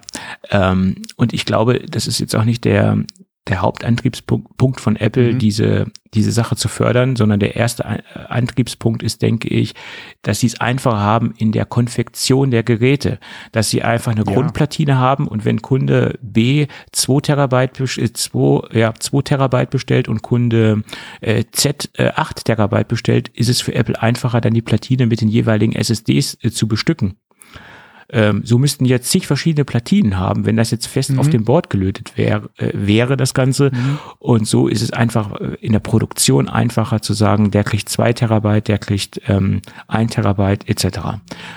ähm, und ich glaube, das ist jetzt auch nicht der der Hauptantriebspunkt von Apple, mhm. diese, diese Sache zu fördern, sondern der erste Antriebspunkt ist, denke ich, dass sie es einfach haben in der Konfektion der Geräte, dass sie einfach eine ja. Grundplatine haben und wenn Kunde B 2 Terabyte, 2, äh, ja, 2 Terabyte bestellt und Kunde äh, Z äh, 8 Terabyte bestellt, ist es für Apple einfacher, dann die Platine mit den jeweiligen SSDs äh, zu bestücken. Ähm, so müssten jetzt zig verschiedene Platinen haben, wenn das jetzt fest mhm. auf dem Board gelötet wär, äh, wäre, das Ganze. Mhm. Und so ist es einfach äh, in der Produktion einfacher zu sagen, der kriegt zwei Terabyte, der kriegt ähm, ein Terabyte etc.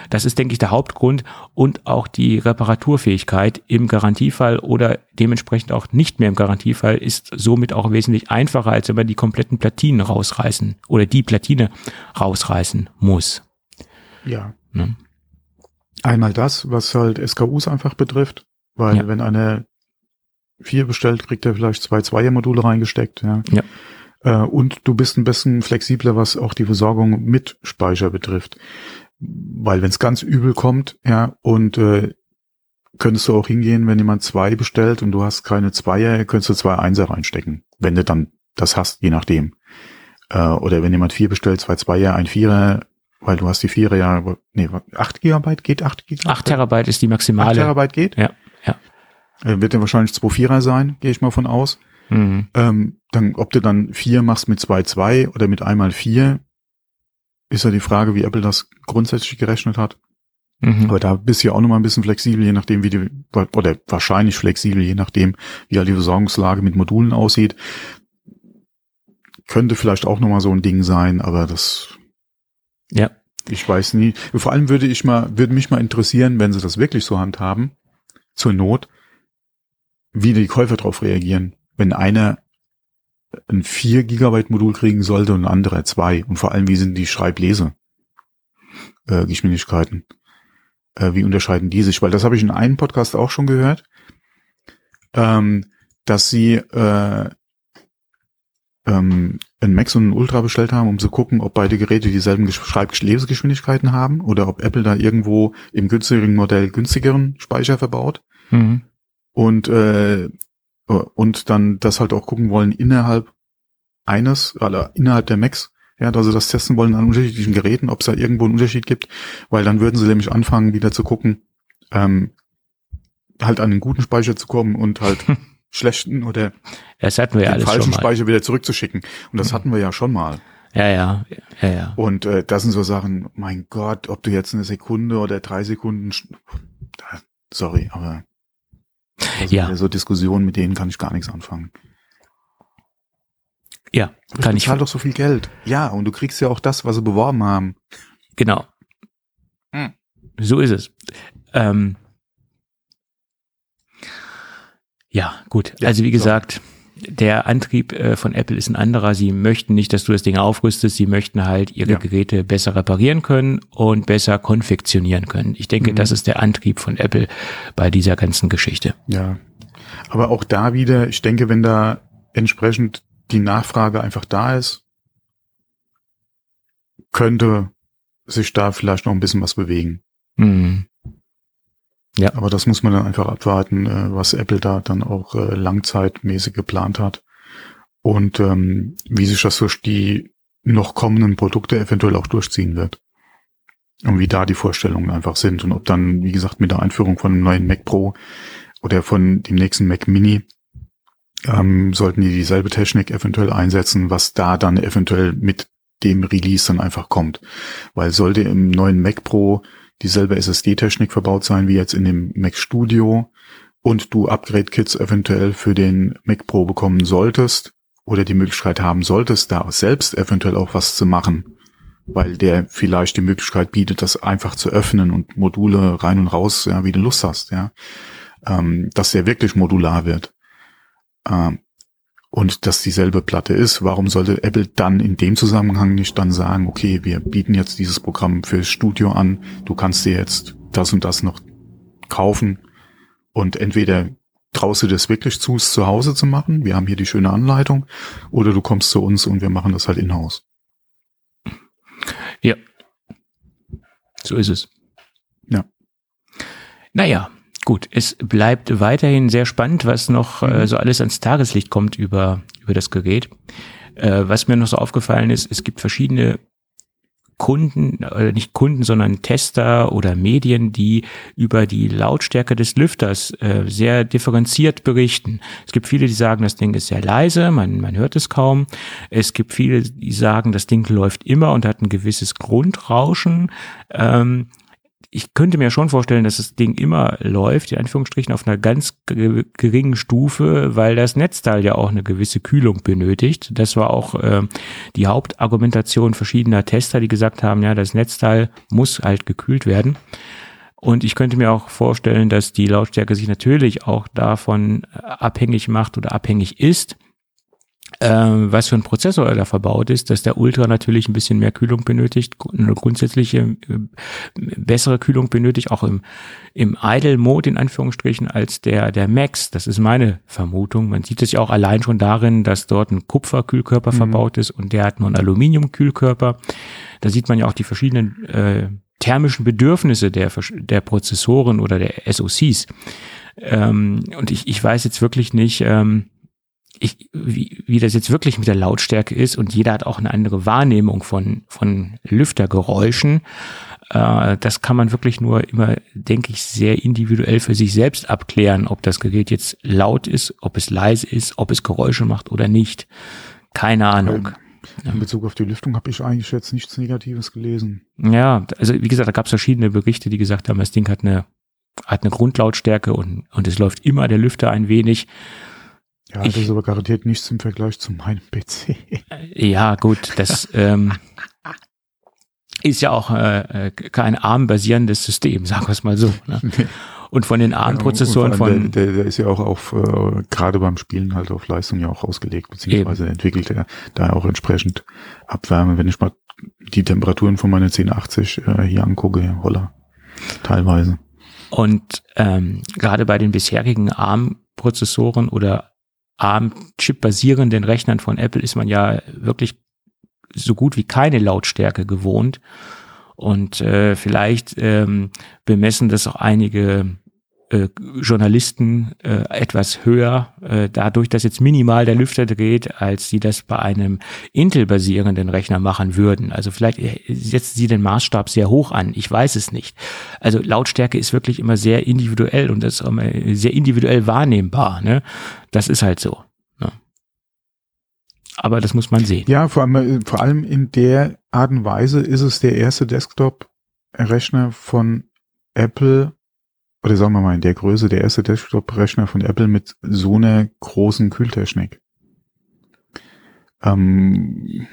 Das ist, denke ich, der Hauptgrund und auch die Reparaturfähigkeit im Garantiefall oder dementsprechend auch nicht mehr im Garantiefall ist somit auch wesentlich einfacher, als wenn man die kompletten Platinen rausreißen oder die Platine rausreißen muss. Ja. Ne? Einmal das, was halt SKUs einfach betrifft, weil ja. wenn einer vier bestellt, kriegt er vielleicht zwei Zweier-Module reingesteckt, ja. ja. Äh, und du bist ein bisschen flexibler, was auch die Versorgung mit Speicher betrifft. Weil wenn es ganz übel kommt, ja, und äh, könntest du auch hingehen, wenn jemand zwei bestellt und du hast keine Zweier, könntest du zwei Einser reinstecken, wenn du dann das hast, je nachdem. Äh, oder wenn jemand vier bestellt, zwei Zweier, ein Vierer, weil du hast die Vierer ja, nee, 8 Gigabyte geht 8 Gigabyte? 8 Terabyte ist die maximale. 8 Terabyte geht? Ja, ja. Äh, wird ja wahrscheinlich 2 Vierer sein, gehe ich mal von aus. Mhm. Ähm, dann, ob du dann 4 machst mit 2, 2 oder mit einmal 4, ist ja die Frage, wie Apple das grundsätzlich gerechnet hat. Mhm. Aber da bist du ja auch nochmal ein bisschen flexibel, je nachdem, wie die, oder wahrscheinlich flexibel, je nachdem, wie halt die Versorgungslage mit Modulen aussieht. Könnte vielleicht auch nochmal so ein Ding sein, aber das ja. Ich weiß nie. Vor allem würde ich mal, würde mich mal interessieren, wenn sie das wirklich so handhaben, zur Not, wie die Käufer darauf reagieren. Wenn einer ein 4 Gigabyte Modul kriegen sollte und ein anderer zwei. Und vor allem, wie sind die Schreiblese äh, Geschwindigkeiten? Äh, wie unterscheiden die sich? Weil das habe ich in einem Podcast auch schon gehört, ähm, dass sie äh, ähm, ein Max und ein Ultra bestellt haben, um zu gucken, ob beide Geräte dieselben Schreiblesegeschwindigkeiten haben oder ob Apple da irgendwo im günstigeren Modell günstigeren Speicher verbaut. Mhm. Und, äh, und dann das halt auch gucken wollen innerhalb eines, also innerhalb der Macs, ja, dass sie das testen wollen an unterschiedlichen Geräten, ob es da irgendwo einen Unterschied gibt, weil dann würden sie nämlich anfangen, wieder zu gucken, ähm, halt an den guten Speicher zu kommen und halt schlechten oder das hatten wir den falschen Speicher wieder zurückzuschicken. Und das hatten wir ja schon mal. Ja, ja, ja, ja. Und äh, das sind so Sachen, mein Gott, ob du jetzt eine Sekunde oder drei Sekunden, sorry, aber ja. so Diskussionen, mit denen kann ich gar nichts anfangen. Ja, ich kann ich. doch so viel Geld. Ja, und du kriegst ja auch das, was sie beworben haben. Genau. Hm. So ist es. Ähm, ja, gut. Ja, also wie gesagt, so. der Antrieb äh, von Apple ist ein anderer. Sie möchten nicht, dass du das Ding aufrüstest. Sie möchten halt ihre ja. Geräte besser reparieren können und besser konfektionieren können. Ich denke, mhm. das ist der Antrieb von Apple bei dieser ganzen Geschichte. Ja. Aber auch da wieder, ich denke, wenn da entsprechend die Nachfrage einfach da ist, könnte sich da vielleicht noch ein bisschen was bewegen. Mhm. Ja. Aber das muss man dann einfach abwarten, äh, was Apple da dann auch äh, langzeitmäßig geplant hat. Und ähm, wie sich das durch die noch kommenden Produkte eventuell auch durchziehen wird. Und wie da die Vorstellungen einfach sind. Und ob dann, wie gesagt, mit der Einführung von einem neuen Mac Pro oder von dem nächsten Mac Mini ähm, sollten die dieselbe Technik eventuell einsetzen, was da dann eventuell mit dem Release dann einfach kommt. Weil sollte im neuen Mac Pro dieselbe SSD-Technik verbaut sein wie jetzt in dem Mac Studio und du Upgrade-Kits eventuell für den Mac Pro bekommen solltest oder die Möglichkeit haben solltest, da selbst eventuell auch was zu machen, weil der vielleicht die Möglichkeit bietet, das einfach zu öffnen und Module rein und raus, ja, wie du Lust hast, ja, ähm, dass der wirklich modular wird. Ähm, und das dieselbe Platte ist, warum sollte Apple dann in dem Zusammenhang nicht dann sagen, okay, wir bieten jetzt dieses Programm fürs Studio an, du kannst dir jetzt das und das noch kaufen und entweder traust du das wirklich zu, es zu Hause zu machen, wir haben hier die schöne Anleitung, oder du kommst zu uns und wir machen das halt in-house. Ja, so ist es. Ja. Naja, gut, es bleibt weiterhin sehr spannend, was noch äh, mhm. so alles ans Tageslicht kommt über, über das Gerät. Äh, was mir noch so aufgefallen ist, es gibt verschiedene Kunden, oder nicht Kunden, sondern Tester oder Medien, die über die Lautstärke des Lüfters äh, sehr differenziert berichten. Es gibt viele, die sagen, das Ding ist sehr leise, man, man hört es kaum. Es gibt viele, die sagen, das Ding läuft immer und hat ein gewisses Grundrauschen. Ähm, ich könnte mir schon vorstellen, dass das Ding immer läuft, in Anführungsstrichen auf einer ganz geringen Stufe, weil das Netzteil ja auch eine gewisse Kühlung benötigt. Das war auch äh, die Hauptargumentation verschiedener Tester, die gesagt haben, ja, das Netzteil muss halt gekühlt werden. Und ich könnte mir auch vorstellen, dass die Lautstärke sich natürlich auch davon abhängig macht oder abhängig ist, ähm, was für ein Prozessor da verbaut ist, dass der Ultra natürlich ein bisschen mehr Kühlung benötigt, eine grundsätzliche äh, bessere Kühlung benötigt, auch im, im Idle-Mode in Anführungsstrichen als der, der Max. Das ist meine Vermutung. Man sieht es ja auch allein schon darin, dass dort ein Kupferkühlkörper mhm. verbaut ist und der hat nur einen Aluminiumkühlkörper. Da sieht man ja auch die verschiedenen äh, thermischen Bedürfnisse der, der Prozessoren oder der SoCs. Ähm, und ich, ich weiß jetzt wirklich nicht, ähm, ich, wie, wie das jetzt wirklich mit der Lautstärke ist und jeder hat auch eine andere Wahrnehmung von, von Lüftergeräuschen. Äh, das kann man wirklich nur immer, denke ich, sehr individuell für sich selbst abklären, ob das Gerät jetzt laut ist, ob es leise ist, ob es Geräusche macht oder nicht. Keine Ahnung. In Bezug auf die Lüftung habe ich eigentlich jetzt nichts Negatives gelesen. Ja, also wie gesagt, da gab es verschiedene Berichte, die gesagt haben, das Ding hat eine, hat eine Grundlautstärke und, und es läuft immer der Lüfter ein wenig. Ja, das ist aber garantiert nichts im Vergleich zu meinem PC. Ja, gut, das ähm, ist ja auch äh, äh kein ARM-basierendes System, sagen wir es mal so. Ne? Und von den ARM-Prozessoren von. Der, der, der, ist ja auch auf, äh, gerade beim Spielen halt auf Leistung ja auch ausgelegt, beziehungsweise eben. entwickelt er da auch entsprechend Abwärme. Wenn ich mal die Temperaturen von meiner 1080 äh, hier angucke, holla, teilweise. Und ähm, gerade bei den bisherigen ARM-Prozessoren oder ARM-Chip basierenden Rechnern von Apple ist man ja wirklich so gut wie keine Lautstärke gewohnt. Und äh, vielleicht ähm, bemessen das auch einige äh, Journalisten äh, etwas höher, äh, dadurch, dass jetzt minimal der Lüfter dreht, als sie das bei einem Intel-basierenden Rechner machen würden. Also vielleicht setzen sie den Maßstab sehr hoch an. Ich weiß es nicht. Also Lautstärke ist wirklich immer sehr individuell und das ist immer sehr individuell wahrnehmbar. Ne? Das ist halt so. Ne? Aber das muss man sehen. Ja, vor allem, vor allem in der Art und Weise ist es der erste Desktop-Rechner von Apple, oder sagen wir mal in der Größe, der erste Desktop-Rechner von Apple mit so einer großen Kühltechnik. Ähm,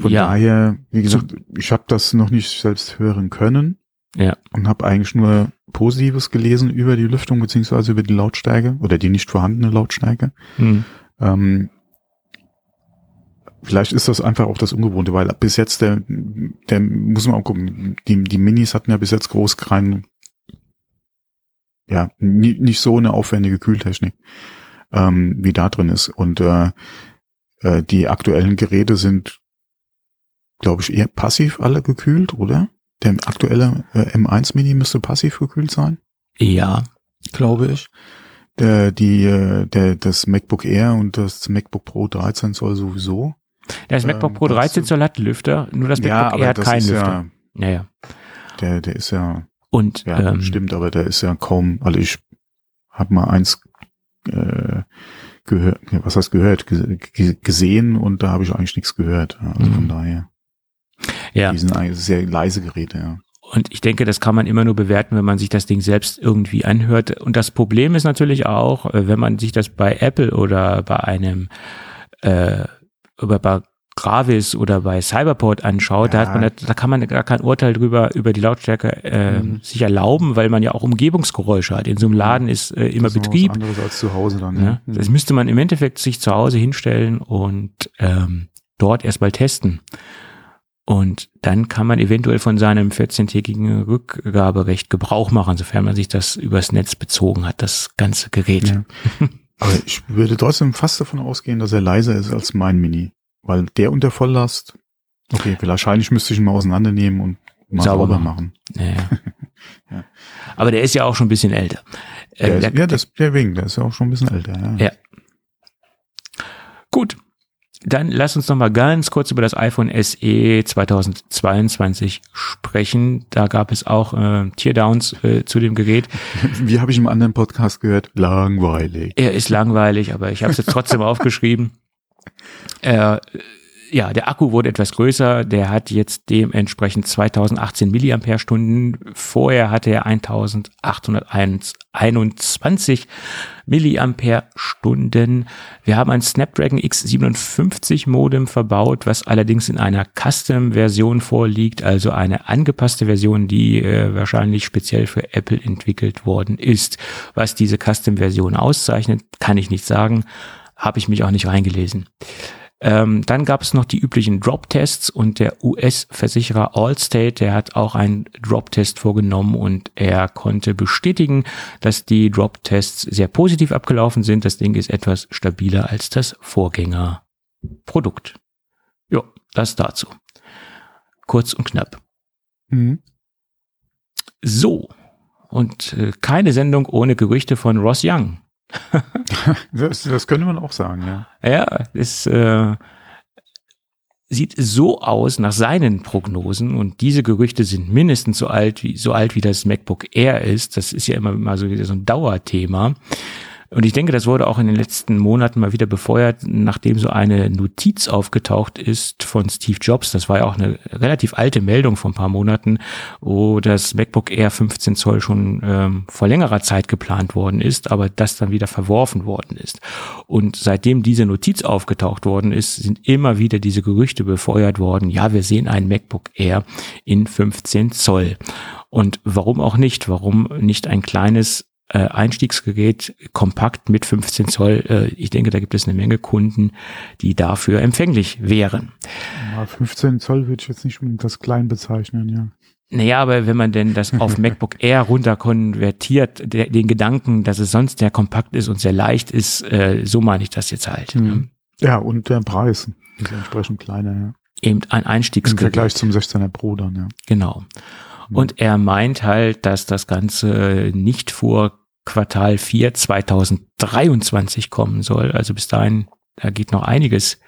von ja. daher, wie gesagt, ich habe das noch nicht selbst hören können. Ja. Und habe eigentlich nur Positives gelesen über die Lüftung beziehungsweise über die Lautstärke oder die nicht vorhandene Lautstärke. Mhm. Ähm, vielleicht ist das einfach auch das Ungewohnte, weil bis jetzt der, der muss man auch gucken, die, die Minis hatten ja bis jetzt groß keinen ja, nie, nicht so eine aufwendige Kühltechnik, ähm, wie da drin ist. Und äh, äh, die aktuellen Geräte sind, glaube ich, eher passiv alle gekühlt, oder? Der aktuelle äh, M1 Mini müsste passiv gekühlt sein. Ja, glaube ich. Der, die, äh, der, das MacBook Air und das MacBook Pro 13 soll sowieso. Das MacBook Pro 13 soll hat Lüfter, nur das MacBook ja, Air hat keinen Lüfter. Ja, naja. Der, der ist ja und ja, ähm, stimmt, aber der ist ja kaum, also ich habe mal eins äh, gehört, was heißt gehört, gesehen und da habe ich eigentlich nichts gehört. Also mhm. von daher. Ja. Die sind eigentlich sehr leise Geräte, ja. Und ich denke, das kann man immer nur bewerten, wenn man sich das Ding selbst irgendwie anhört. Und das Problem ist natürlich auch, äh, wenn man sich das bei Apple oder bei einem äh, bei Gravis oder bei Cyberport anschaut, ja. da hat man, da kann man gar kein Urteil drüber über die Lautstärke äh, mhm. sich erlauben, weil man ja auch Umgebungsgeräusche hat. In so einem Laden ist äh, immer das ist Betrieb. Anderes als zu Hause dann. Ja. ja. Mhm. Das müsste man im Endeffekt sich zu Hause hinstellen und ähm, dort erstmal testen. Und dann kann man eventuell von seinem 14-tägigen Rückgaberecht Gebrauch machen, sofern man sich das übers Netz bezogen hat, das ganze Gerät. Ja. Aber ich würde trotzdem fast davon ausgehen, dass er leiser ist als mein Mini. Weil der unter Volllast, okay, wahrscheinlich müsste ich ihn mal auseinandernehmen und mal sauber, machen. Ja, Ja. Aber der ist ja auch schon ein bisschen älter. Ähm, der, ja, das, der wegen, der ist ja auch schon ein bisschen älter. Ja. ja. Gut, dann lass uns noch mal ganz kurz über das iPhone SE 2022 sprechen. Da gab es auch äh, Teardowns äh, zu dem Gerät. Wie habe ich im anderen Podcast gehört? Langweilig. Er ist langweilig, aber ich habe es jetzt trotzdem aufgeschrieben. Äh, ja, der Akku wurde etwas größer. Der hat jetzt dementsprechend 2018 Milliampere-Stunden. Vorher hatte er 1821 Milliampere-Stunden. Wir haben ein Snapdragon X57 Modem verbaut, was allerdings in einer Custom-Version vorliegt, also eine angepasste Version, die äh, wahrscheinlich speziell für Apple entwickelt worden ist. Was diese Custom-Version auszeichnet, kann ich nicht sagen. Habe ich mich auch nicht reingelesen. Ähm, dann gab es noch die üblichen Drop-Tests und der US-Versicherer Allstate, der hat auch einen Drop-Test vorgenommen und er konnte bestätigen, dass die Drop-Tests sehr positiv abgelaufen sind. Das Ding ist etwas stabiler als das Vorgängerprodukt. Ja, das dazu. Kurz und knapp. Mhm. So. Und äh, keine Sendung ohne Gerüchte von Ross Young. das, das könnte man auch sagen, ja. Ja, es äh, sieht so aus nach seinen Prognosen und diese Gerüchte sind mindestens so alt wie so alt wie das MacBook Air ist. Das ist ja immer mal so wieder so ein Dauerthema. Und ich denke, das wurde auch in den letzten Monaten mal wieder befeuert, nachdem so eine Notiz aufgetaucht ist von Steve Jobs. Das war ja auch eine relativ alte Meldung von ein paar Monaten, wo das MacBook Air 15 Zoll schon ähm, vor längerer Zeit geplant worden ist, aber das dann wieder verworfen worden ist. Und seitdem diese Notiz aufgetaucht worden ist, sind immer wieder diese Gerüchte befeuert worden. Ja, wir sehen ein MacBook Air in 15 Zoll. Und warum auch nicht? Warum nicht ein kleines äh, Einstiegsgerät kompakt mit 15 Zoll. Äh, ich denke, da gibt es eine Menge Kunden, die dafür empfänglich wären. Ja, 15 Zoll würde ich jetzt nicht unbedingt das klein bezeichnen, ja. Naja, aber wenn man denn das auf MacBook Air runterkonvertiert, der, den Gedanken, dass es sonst sehr kompakt ist und sehr leicht ist, äh, so meine ich das jetzt halt. Mhm. Ja, und der Preis ist entsprechend kleiner, ja. Eben ein Einstiegsgerät. Im Vergleich zum 16er Pro dann, ja. Genau. Mhm. Und er meint halt, dass das Ganze nicht vor Quartal 4 2023 kommen soll. Also bis dahin, da geht noch einiges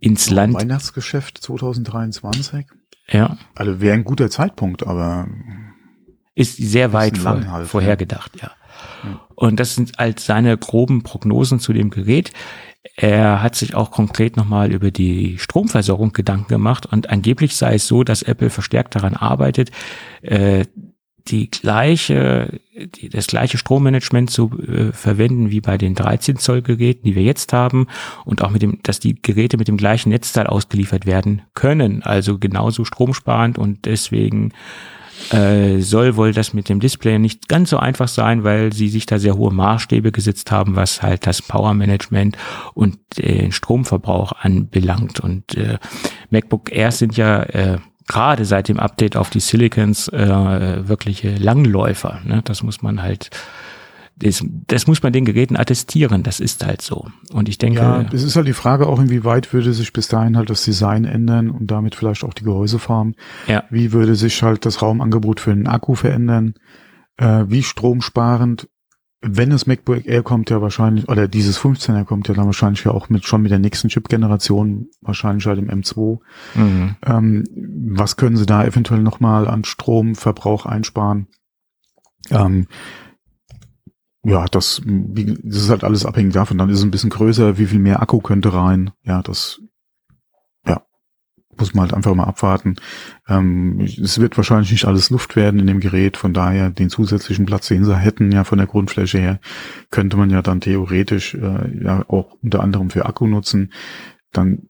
ins ja, Land. Weihnachtsgeschäft 2023. Ja. Also wäre ein guter Zeitpunkt, aber ist sehr weit vor, halt, vorhergedacht, ja. ja. Und das sind als seine groben Prognosen zu dem Gerät. Er hat sich auch konkret nochmal über die Stromversorgung Gedanken gemacht und angeblich sei es so, dass Apple verstärkt daran arbeitet, äh, die gleiche, die, das gleiche Strommanagement zu äh, verwenden wie bei den 13 Zoll Geräten, die wir jetzt haben und auch mit dem, dass die Geräte mit dem gleichen Netzteil ausgeliefert werden können, also genauso stromsparend und deswegen äh, soll wohl das mit dem Display nicht ganz so einfach sein, weil sie sich da sehr hohe Maßstäbe gesetzt haben, was halt das Power Management und den Stromverbrauch anbelangt. Und äh, MacBook Air sind ja äh, gerade seit dem Update auf die Silicons äh, wirkliche Langläufer. Ne? Das muss man halt, das, das muss man den Geräten attestieren. Das ist halt so. Und ich denke. Ja, es ist halt die Frage auch, inwieweit würde sich bis dahin halt das Design ändern und damit vielleicht auch die Gehäuseform. Ja. Wie würde sich halt das Raumangebot für einen Akku verändern? Äh, wie stromsparend wenn das MacBook Air kommt ja wahrscheinlich, oder dieses 15er kommt ja dann wahrscheinlich ja auch mit schon mit der nächsten Chip-Generation, wahrscheinlich halt im M2. Mhm. Ähm, was können sie da eventuell nochmal an Stromverbrauch einsparen? Ähm, ja, das, wie, das ist halt alles abhängig davon. Dann ist es ein bisschen größer, wie viel mehr Akku könnte rein. Ja, das muss man halt einfach mal abwarten. Ähm, es wird wahrscheinlich nicht alles Luft werden in dem Gerät, von daher den zusätzlichen Platz, den sie hätten, ja von der Grundfläche her, könnte man ja dann theoretisch äh, ja auch unter anderem für Akku nutzen. Dann,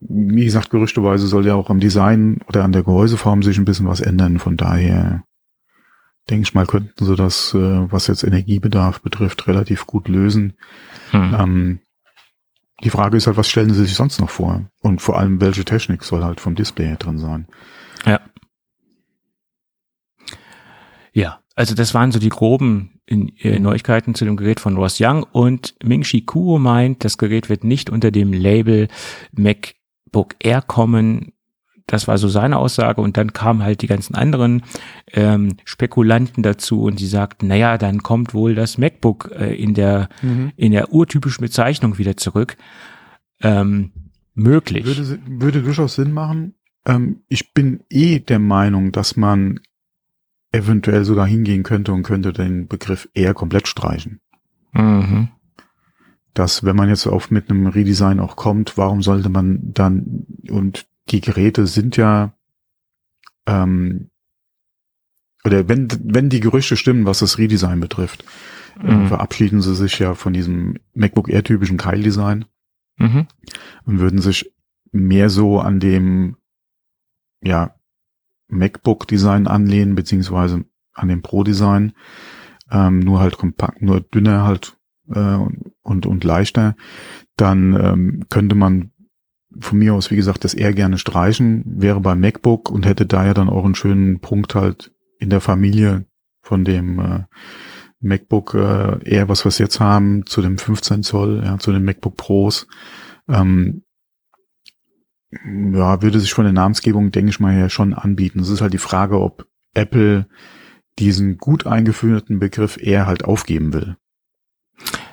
wie gesagt, gerüchteweise soll ja auch am Design oder an der Gehäuseform sich ein bisschen was ändern. Von daher denke ich mal, könnten sie das, äh, was jetzt Energiebedarf betrifft, relativ gut lösen. Hm. Ähm, die Frage ist halt, was stellen sie sich sonst noch vor? Und vor allem, welche Technik soll halt vom Display her drin sein? Ja. Ja, also das waren so die groben äh, Neuigkeiten zu dem Gerät von Ross Young und Ming-Chi Kuo meint, das Gerät wird nicht unter dem Label MacBook Air kommen. Das war so seine Aussage und dann kamen halt die ganzen anderen ähm, Spekulanten dazu und die sagten, naja, dann kommt wohl das MacBook äh, in der mhm. in der urtypischen Bezeichnung wieder zurück. Ähm, möglich. Würde, würde durchaus Sinn machen. Ähm, ich bin eh der Meinung, dass man eventuell sogar hingehen könnte und könnte den Begriff eher komplett streichen. Mhm. Dass wenn man jetzt auf mit einem Redesign auch kommt, warum sollte man dann und die Geräte sind ja ähm, oder wenn wenn die Gerüchte stimmen, was das Redesign betrifft, äh, mhm. äh, verabschieden sie sich ja von diesem MacBook Air typischen Keil-Design mhm. und würden sich mehr so an dem ja MacBook-Design anlehnen, beziehungsweise an dem Pro-Design, ähm, nur halt kompakt, nur dünner halt äh, und, und leichter, dann ähm, könnte man von mir aus, wie gesagt, das eher gerne streichen, wäre beim MacBook und hätte da ja dann auch einen schönen Punkt halt in der Familie von dem äh, MacBook äh, Air, was wir jetzt haben, zu dem 15 Zoll, ja, zu den MacBook Pros. Ähm, ja, würde sich von der Namensgebung, denke ich mal, ja schon anbieten. Es ist halt die Frage, ob Apple diesen gut eingeführten Begriff eher halt aufgeben will.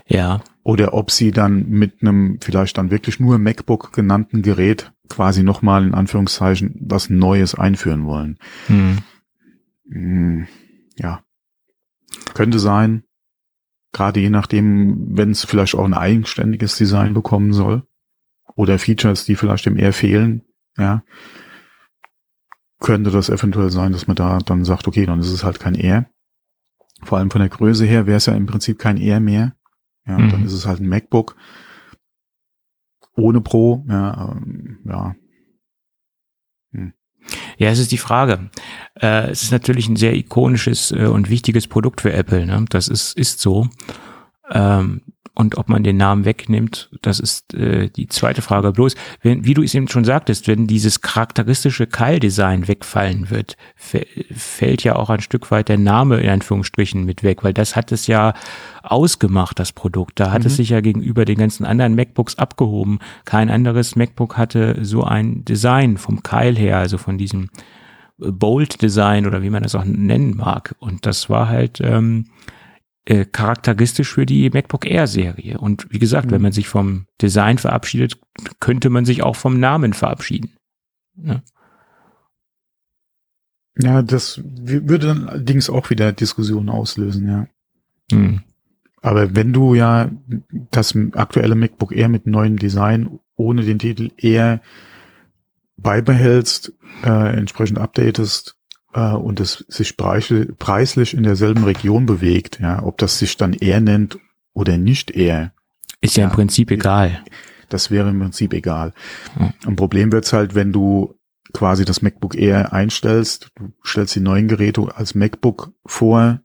Ja. Oder ob sie dann mit einem vielleicht dann wirklich nur MacBook genannten Gerät quasi nochmal in Anführungszeichen was Neues einführen wollen. Hm. Hm, ja. Könnte sein. Gerade je nachdem, wenn es vielleicht auch ein eigenständiges Design bekommen soll oder Features, die vielleicht dem eher fehlen, ja, könnte das eventuell sein, dass man da dann sagt, okay, dann ist es halt kein Air. Vor allem von der Größe her wäre es ja im Prinzip kein Air mehr. Ja, mhm. dann ist es halt ein MacBook ohne Pro. Ja, ähm, ja. Hm. Ja, es ist die Frage. Äh, es ist natürlich ein sehr ikonisches äh, und wichtiges Produkt für Apple. Ne? Das ist, ist so. Ähm, und ob man den Namen wegnimmt, das ist äh, die zweite Frage. Bloß, wenn, wie du es eben schon sagtest, wenn dieses charakteristische Keildesign wegfallen wird, fällt ja auch ein Stück weit der Name in Anführungsstrichen mit weg, weil das hat es ja ausgemacht, das Produkt. Da hat mhm. es sich ja gegenüber den ganzen anderen MacBooks abgehoben. Kein anderes MacBook hatte so ein Design vom Keil her, also von diesem Bold Design oder wie man das auch nennen mag. Und das war halt ähm, äh, charakteristisch für die MacBook Air Serie. Und wie gesagt, mhm. wenn man sich vom Design verabschiedet, könnte man sich auch vom Namen verabschieden. Ne? Ja, das würde dann allerdings auch wieder Diskussionen auslösen, ja. Mhm. Aber wenn du ja das aktuelle MacBook Air mit neuem Design ohne den Titel Air beibehältst, äh, entsprechend updatest, äh, und es sich preislich in derselben Region bewegt, ja, ob das sich dann eher nennt oder nicht eher. Ist ja, ja im Prinzip egal. Das wäre im Prinzip egal. Hm. Ein Problem wird's halt, wenn du quasi das MacBook Air einstellst, du stellst die neuen Geräte als MacBook vor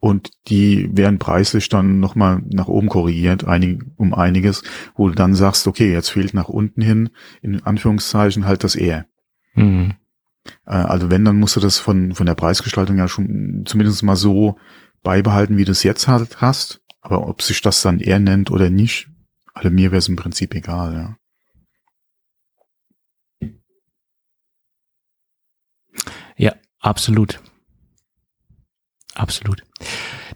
und die werden preislich dann nochmal nach oben korrigiert, einig, um einiges, wo du dann sagst, okay, jetzt fehlt nach unten hin, in Anführungszeichen, halt das Air. Mhm. Äh, also wenn, dann musst du das von, von der Preisgestaltung ja schon zumindest mal so beibehalten, wie du es jetzt halt hast. Aber ob sich das dann eher nennt oder nicht, also mir wäre es im Prinzip egal, ja. Ja, absolut. Absolut.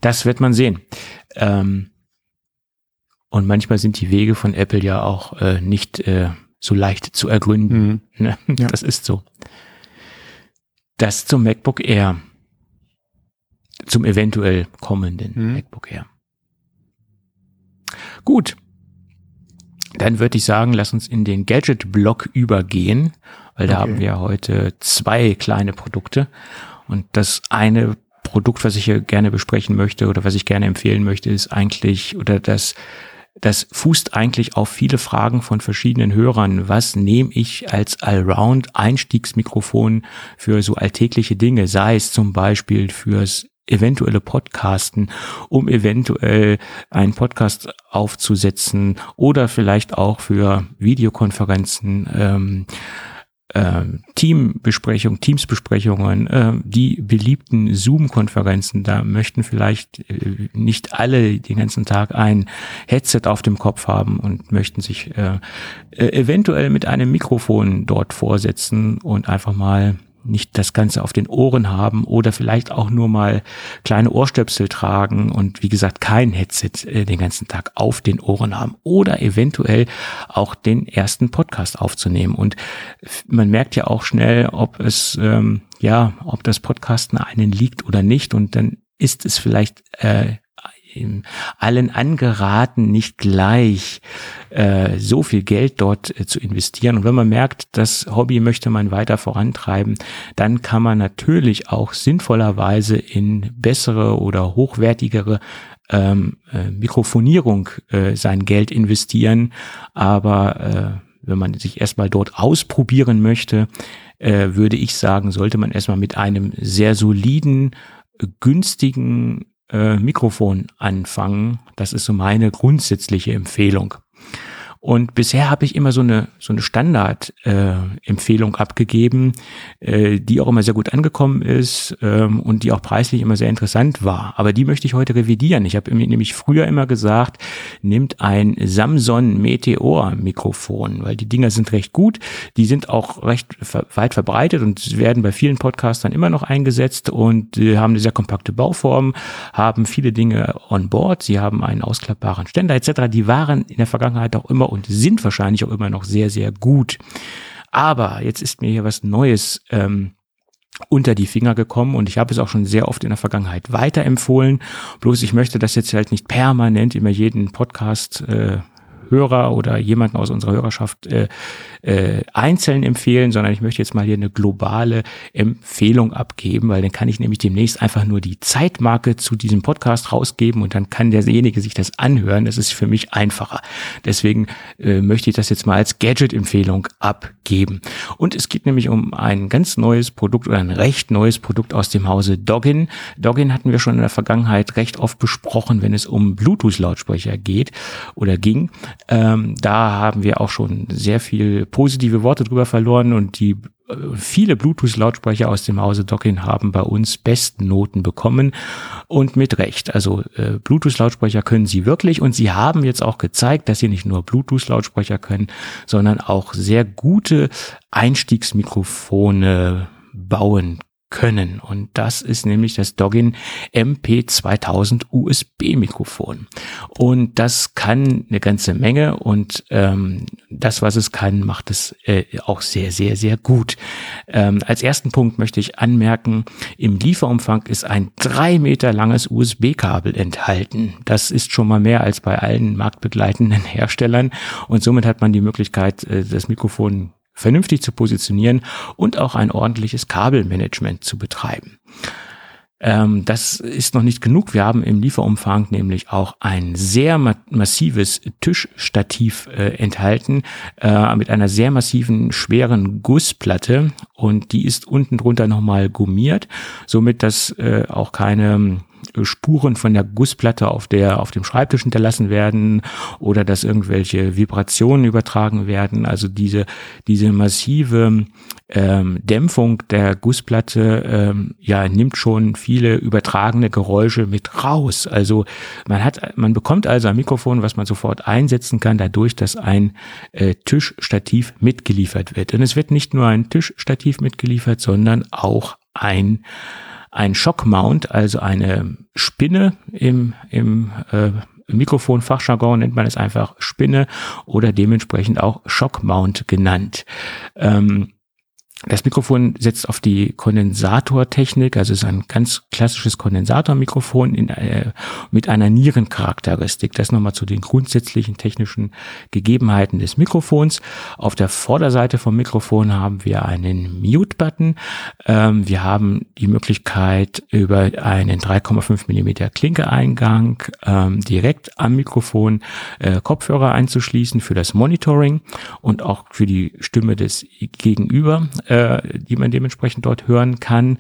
Das wird man sehen. Ähm, und manchmal sind die Wege von Apple ja auch äh, nicht äh, so leicht zu ergründen. Mhm. Ne? Ja. Das ist so. Das zum MacBook Air. Zum eventuell kommenden hm. MacBook Air. Gut. Dann würde ich sagen, lass uns in den Gadget-Block übergehen, weil da haben wir heute zwei kleine Produkte. Und das eine Produkt, was ich hier gerne besprechen möchte oder was ich gerne empfehlen möchte, ist eigentlich, oder das das fußt eigentlich auf viele Fragen von verschiedenen Hörern. Was nehme ich als Allround-Einstiegsmikrofon für so alltägliche Dinge, sei es zum Beispiel fürs eventuelle Podcasten, um eventuell einen Podcast aufzusetzen oder vielleicht auch für Videokonferenzen. Ähm, äh, Teambesprechungen, Teamsbesprechungen, äh, die beliebten Zoom-Konferenzen, da möchten vielleicht äh, nicht alle den ganzen Tag ein Headset auf dem Kopf haben und möchten sich äh, äh eventuell mit einem Mikrofon dort vorsetzen und einfach mal nicht das Ganze auf den Ohren haben oder vielleicht auch nur mal kleine Ohrstöpsel tragen und wie gesagt kein Headset äh, den ganzen Tag auf den Ohren haben oder eventuell auch den ersten Podcast aufzunehmen. Und man merkt ja auch schnell, ob es ähm, ja, ob das Podcasten einen liegt oder nicht. Und dann ist es vielleicht äh, allen angeraten, nicht gleich äh, so viel Geld dort äh, zu investieren. Und wenn man merkt, das Hobby möchte man weiter vorantreiben, dann kann man natürlich auch sinnvollerweise in bessere oder hochwertigere ähm, äh, Mikrofonierung äh, sein Geld investieren. Aber äh, wenn man sich erstmal dort ausprobieren möchte, äh, würde ich sagen, sollte man erstmal mit einem sehr soliden, günstigen äh, Mikrofon anfangen. Das ist so meine grundsätzliche Empfehlung. Und bisher habe ich immer so eine so eine Standard-Empfehlung äh, abgegeben, äh, die auch immer sehr gut angekommen ist ähm, und die auch preislich immer sehr interessant war. Aber die möchte ich heute revidieren. Ich habe nämlich früher immer gesagt, nimmt ein Samsung Meteor Mikrofon, weil die Dinger sind recht gut, die sind auch recht weit verbreitet und werden bei vielen Podcastern immer noch eingesetzt und äh, haben eine sehr kompakte Bauform, haben viele Dinge on board, sie haben einen ausklappbaren Ständer etc. Die waren in der Vergangenheit auch immer und sind wahrscheinlich auch immer noch sehr, sehr gut. Aber jetzt ist mir hier was Neues ähm, unter die Finger gekommen und ich habe es auch schon sehr oft in der Vergangenheit weiterempfohlen. Bloß ich möchte das jetzt halt nicht permanent immer jeden Podcast äh, Hörer oder jemanden aus unserer Hörerschaft äh, äh, einzeln empfehlen, sondern ich möchte jetzt mal hier eine globale Empfehlung abgeben, weil dann kann ich nämlich demnächst einfach nur die Zeitmarke zu diesem Podcast rausgeben und dann kann derjenige sich das anhören. Das ist für mich einfacher. Deswegen äh, möchte ich das jetzt mal als Gadget-Empfehlung abgeben. Und es geht nämlich um ein ganz neues Produkt oder ein recht neues Produkt aus dem Hause Doggin. Doggin hatten wir schon in der Vergangenheit recht oft besprochen, wenn es um Bluetooth-Lautsprecher geht oder ging. Ähm, da haben wir auch schon sehr viel positive Worte drüber verloren und die äh, viele Bluetooth-Lautsprecher aus dem Hause Dockin haben bei uns besten Noten bekommen und mit Recht. Also äh, Bluetooth-Lautsprecher können sie wirklich und sie haben jetzt auch gezeigt, dass sie nicht nur Bluetooth-Lautsprecher können, sondern auch sehr gute Einstiegsmikrofone bauen können. Und das ist nämlich das Doggin MP2000 USB Mikrofon. Und das kann eine ganze Menge und ähm, das, was es kann, macht es äh, auch sehr, sehr, sehr gut. Ähm, als ersten Punkt möchte ich anmerken, im Lieferumfang ist ein drei Meter langes USB-Kabel enthalten. Das ist schon mal mehr als bei allen marktbegleitenden Herstellern und somit hat man die Möglichkeit, äh, das Mikrofon vernünftig zu positionieren und auch ein ordentliches Kabelmanagement zu betreiben. Ähm, das ist noch nicht genug. Wir haben im Lieferumfang nämlich auch ein sehr ma massives Tischstativ äh, enthalten äh, mit einer sehr massiven, schweren Gussplatte und die ist unten drunter nochmal gummiert, somit dass äh, auch keine Spuren von der Gussplatte auf der auf dem Schreibtisch hinterlassen werden oder dass irgendwelche Vibrationen übertragen werden. Also diese diese massive ähm, Dämpfung der Gussplatte ähm, ja nimmt schon viele übertragene Geräusche mit raus. Also man hat man bekommt also ein Mikrofon, was man sofort einsetzen kann, dadurch, dass ein äh, Tischstativ mitgeliefert wird. Und es wird nicht nur ein Tischstativ mitgeliefert, sondern auch ein ein Shockmount, also eine Spinne im, im äh, Mikrofonfachjargon nennt man es einfach Spinne oder dementsprechend auch Shockmount genannt. Ähm, das Mikrofon setzt auf die Kondensatortechnik, also ist ein ganz klassisches Kondensatormikrofon in, äh, mit einer Nierencharakteristik. Das nochmal zu den grundsätzlichen technischen Gegebenheiten des Mikrofons. Auf der Vorderseite vom Mikrofon haben wir einen Mute-Button. Ähm, wir haben die Möglichkeit, über einen 3,5 Millimeter Klinkeeingang ähm, direkt am Mikrofon äh, Kopfhörer einzuschließen für das Monitoring und auch für die Stimme des Gegenüber äh, die man dementsprechend dort hören kann.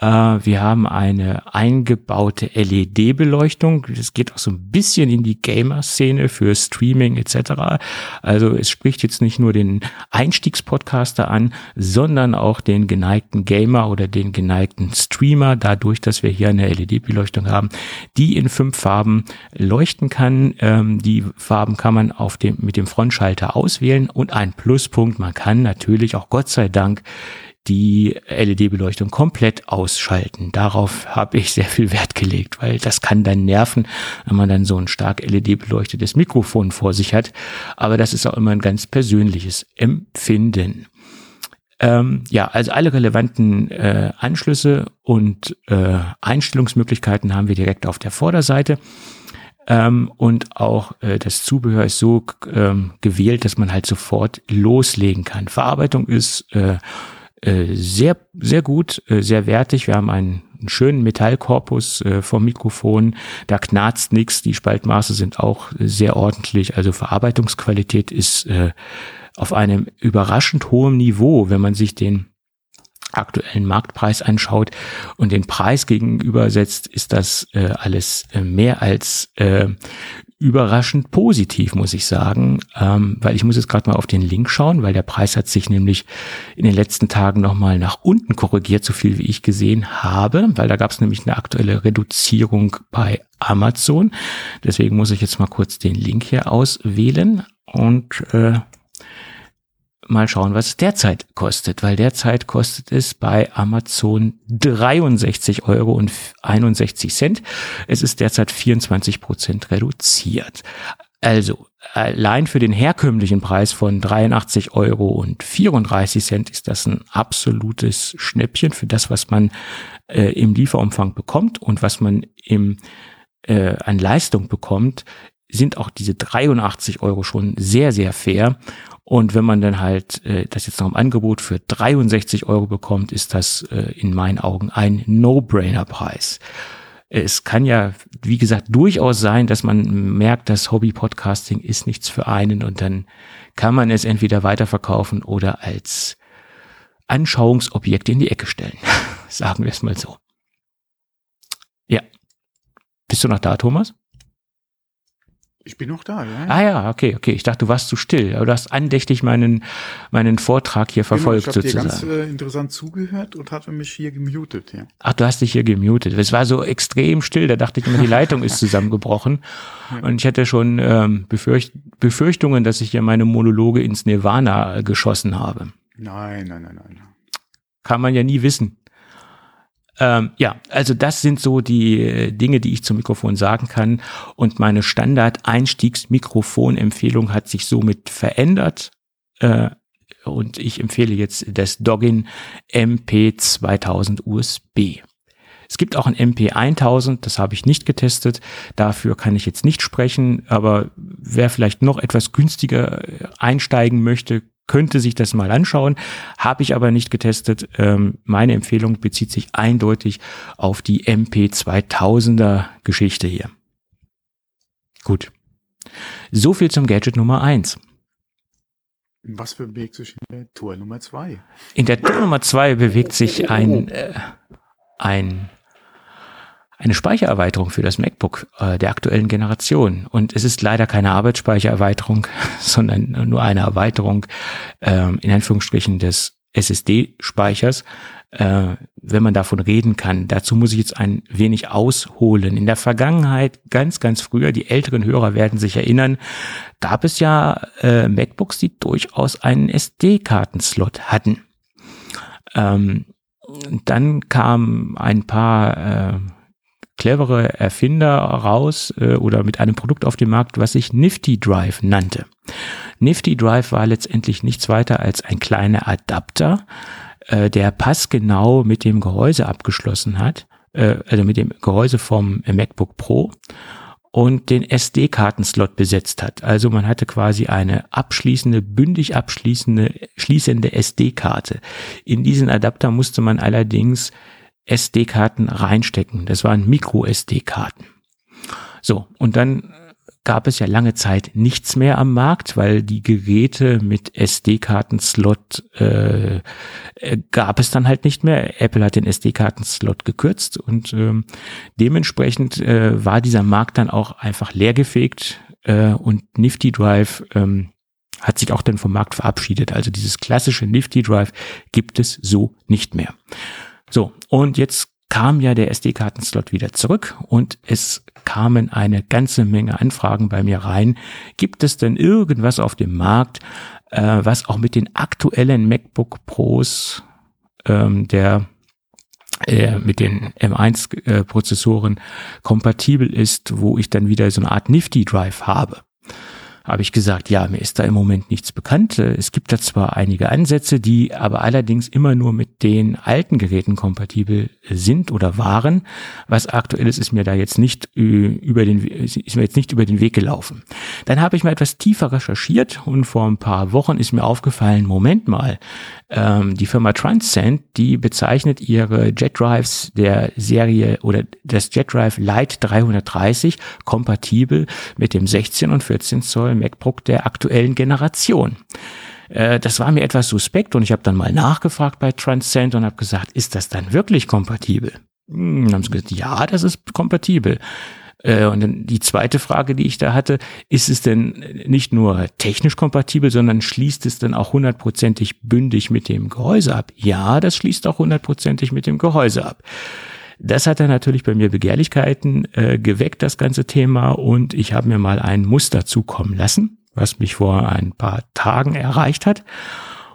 Äh, wir haben eine eingebaute LED-Beleuchtung. Das geht auch so ein bisschen in die Gamer-Szene für Streaming etc. Also es spricht jetzt nicht nur den Einstiegspodcaster an, sondern auch den geneigten Gamer oder den geneigten Streamer, dadurch, dass wir hier eine LED-Beleuchtung haben, die in fünf Farben leuchten kann. Ähm, die Farben kann man auf dem, mit dem Frontschalter auswählen und ein Pluspunkt, man kann natürlich auch Gott sei Dank die LED-Beleuchtung komplett ausschalten. Darauf habe ich sehr viel Wert gelegt, weil das kann dann nerven, wenn man dann so ein stark LED-beleuchtetes Mikrofon vor sich hat. Aber das ist auch immer ein ganz persönliches Empfinden. Ähm, ja, also alle relevanten äh, Anschlüsse und äh, Einstellungsmöglichkeiten haben wir direkt auf der Vorderseite. Ähm, und auch äh, das Zubehör ist so ähm, gewählt, dass man halt sofort loslegen kann. Verarbeitung ist äh, sehr, sehr gut, äh, sehr wertig. Wir haben einen, einen schönen Metallkorpus äh, vom Mikrofon. Da knarzt nichts. Die Spaltmaße sind auch sehr ordentlich. Also Verarbeitungsqualität ist äh, auf einem überraschend hohen Niveau, wenn man sich den aktuellen Marktpreis anschaut und den Preis gegenübersetzt, ist das äh, alles äh, mehr als äh, überraschend positiv, muss ich sagen, ähm, weil ich muss jetzt gerade mal auf den Link schauen, weil der Preis hat sich nämlich in den letzten Tagen nochmal nach unten korrigiert, so viel wie ich gesehen habe, weil da gab es nämlich eine aktuelle Reduzierung bei Amazon. Deswegen muss ich jetzt mal kurz den Link hier auswählen und äh, mal schauen, was es derzeit kostet, weil derzeit kostet es bei Amazon 63 Euro und 61 Cent. Es ist derzeit 24 Prozent reduziert. Also allein für den herkömmlichen Preis von 83 Euro und 34 Cent ist das ein absolutes Schnäppchen für das, was man äh, im Lieferumfang bekommt und was man im äh, an Leistung bekommt, sind auch diese 83 Euro schon sehr, sehr fair. Und wenn man dann halt äh, das jetzt noch im Angebot für 63 Euro bekommt, ist das äh, in meinen Augen ein No-Brainer-Preis. Es kann ja, wie gesagt, durchaus sein, dass man merkt, dass Hobby-Podcasting ist nichts für einen und dann kann man es entweder weiterverkaufen oder als Anschauungsobjekt in die Ecke stellen. Sagen wir es mal so. Ja. Bist du noch da, Thomas? Ich bin noch da, ja. Ah ja, okay, okay. Ich dachte, du warst zu still, aber du hast andächtig meinen, meinen Vortrag hier verfolgt genau, ich sozusagen. Ich habe dir ganz äh, interessant zugehört und hatte mich hier gemutet, ja. Ach, du hast dich hier gemutet. Es war so extrem still, da dachte ich immer, die Leitung ist zusammengebrochen. Ja. Und ich hatte schon ähm, Befürcht Befürchtungen, dass ich hier meine Monologe ins Nirvana geschossen habe. Nein, nein, nein, nein. Kann man ja nie wissen. Ähm, ja, also das sind so die äh, Dinge, die ich zum Mikrofon sagen kann. Und meine Standard-Einstiegs-Mikrofon-Empfehlung hat sich somit verändert. Äh, und ich empfehle jetzt das Doggin MP2000 USB. Es gibt auch ein MP1000, das habe ich nicht getestet. Dafür kann ich jetzt nicht sprechen, aber wer vielleicht noch etwas günstiger äh, einsteigen möchte, könnte sich das mal anschauen, habe ich aber nicht getestet. Ähm, meine Empfehlung bezieht sich eindeutig auf die MP2000er Geschichte hier. Gut. So viel zum Gadget Nummer eins. Was bewegt sich in der Tour Nummer zwei? In der Tour Nummer zwei bewegt sich ein, äh, ein eine Speichererweiterung für das MacBook äh, der aktuellen Generation. Und es ist leider keine Arbeitsspeichererweiterung, sondern nur eine Erweiterung äh, in Anführungsstrichen des SSD-Speichers, äh, wenn man davon reden kann. Dazu muss ich jetzt ein wenig ausholen. In der Vergangenheit, ganz, ganz früher, die älteren Hörer werden sich erinnern, gab es ja äh, MacBooks, die durchaus einen SD-Kartenslot hatten. Ähm, dann kamen ein paar äh, clevere Erfinder raus äh, oder mit einem Produkt auf dem Markt, was sich Nifty Drive nannte. Nifty Drive war letztendlich nichts weiter als ein kleiner Adapter, äh, der passgenau mit dem Gehäuse abgeschlossen hat, äh, also mit dem Gehäuse vom MacBook Pro und den SD-Kartenslot besetzt hat. Also man hatte quasi eine abschließende, bündig abschließende, schließende SD-Karte. In diesen Adapter musste man allerdings SD-Karten reinstecken. Das waren Micro-SD-Karten. So, und dann gab es ja lange Zeit nichts mehr am Markt, weil die Geräte mit SD-Kartenslot äh, äh, gab es dann halt nicht mehr. Apple hat den SD-Kartenslot gekürzt und ähm, dementsprechend äh, war dieser Markt dann auch einfach leergefegt äh, und Nifty Drive ähm, hat sich auch dann vom Markt verabschiedet. Also dieses klassische Nifty Drive gibt es so nicht mehr. So, und jetzt kam ja der SD-Kartenslot wieder zurück und es kamen eine ganze Menge Anfragen bei mir rein. Gibt es denn irgendwas auf dem Markt, äh, was auch mit den aktuellen MacBook Pros ähm, der äh, mit den M1-Prozessoren äh, kompatibel ist, wo ich dann wieder so eine Art Nifty Drive habe? Habe ich gesagt, ja, mir ist da im Moment nichts bekannt. Es gibt da zwar einige Ansätze, die aber allerdings immer nur mit den alten Geräten kompatibel sind oder waren. Was aktuell ist, ist mir da jetzt nicht äh, über den, ist mir jetzt nicht über den Weg gelaufen. Dann habe ich mal etwas tiefer recherchiert und vor ein paar Wochen ist mir aufgefallen, Moment mal, ähm, die Firma Transcend, die bezeichnet ihre Jet Drives der Serie oder das Jet Drive Lite 330 kompatibel mit dem 16 und 14 Zoll MacBook der aktuellen Generation. Äh, das war mir etwas suspekt und ich habe dann mal nachgefragt bei Transcend und habe gesagt, ist das dann wirklich kompatibel? Hm, dann haben sie gesagt, ja, das ist kompatibel. Äh, und dann die zweite Frage, die ich da hatte, ist es denn nicht nur technisch kompatibel, sondern schließt es dann auch hundertprozentig bündig mit dem Gehäuse ab? Ja, das schließt auch hundertprozentig mit dem Gehäuse ab. Das hat dann natürlich bei mir Begehrlichkeiten äh, geweckt, das ganze Thema, und ich habe mir mal ein Muster zukommen lassen, was mich vor ein paar Tagen erreicht hat.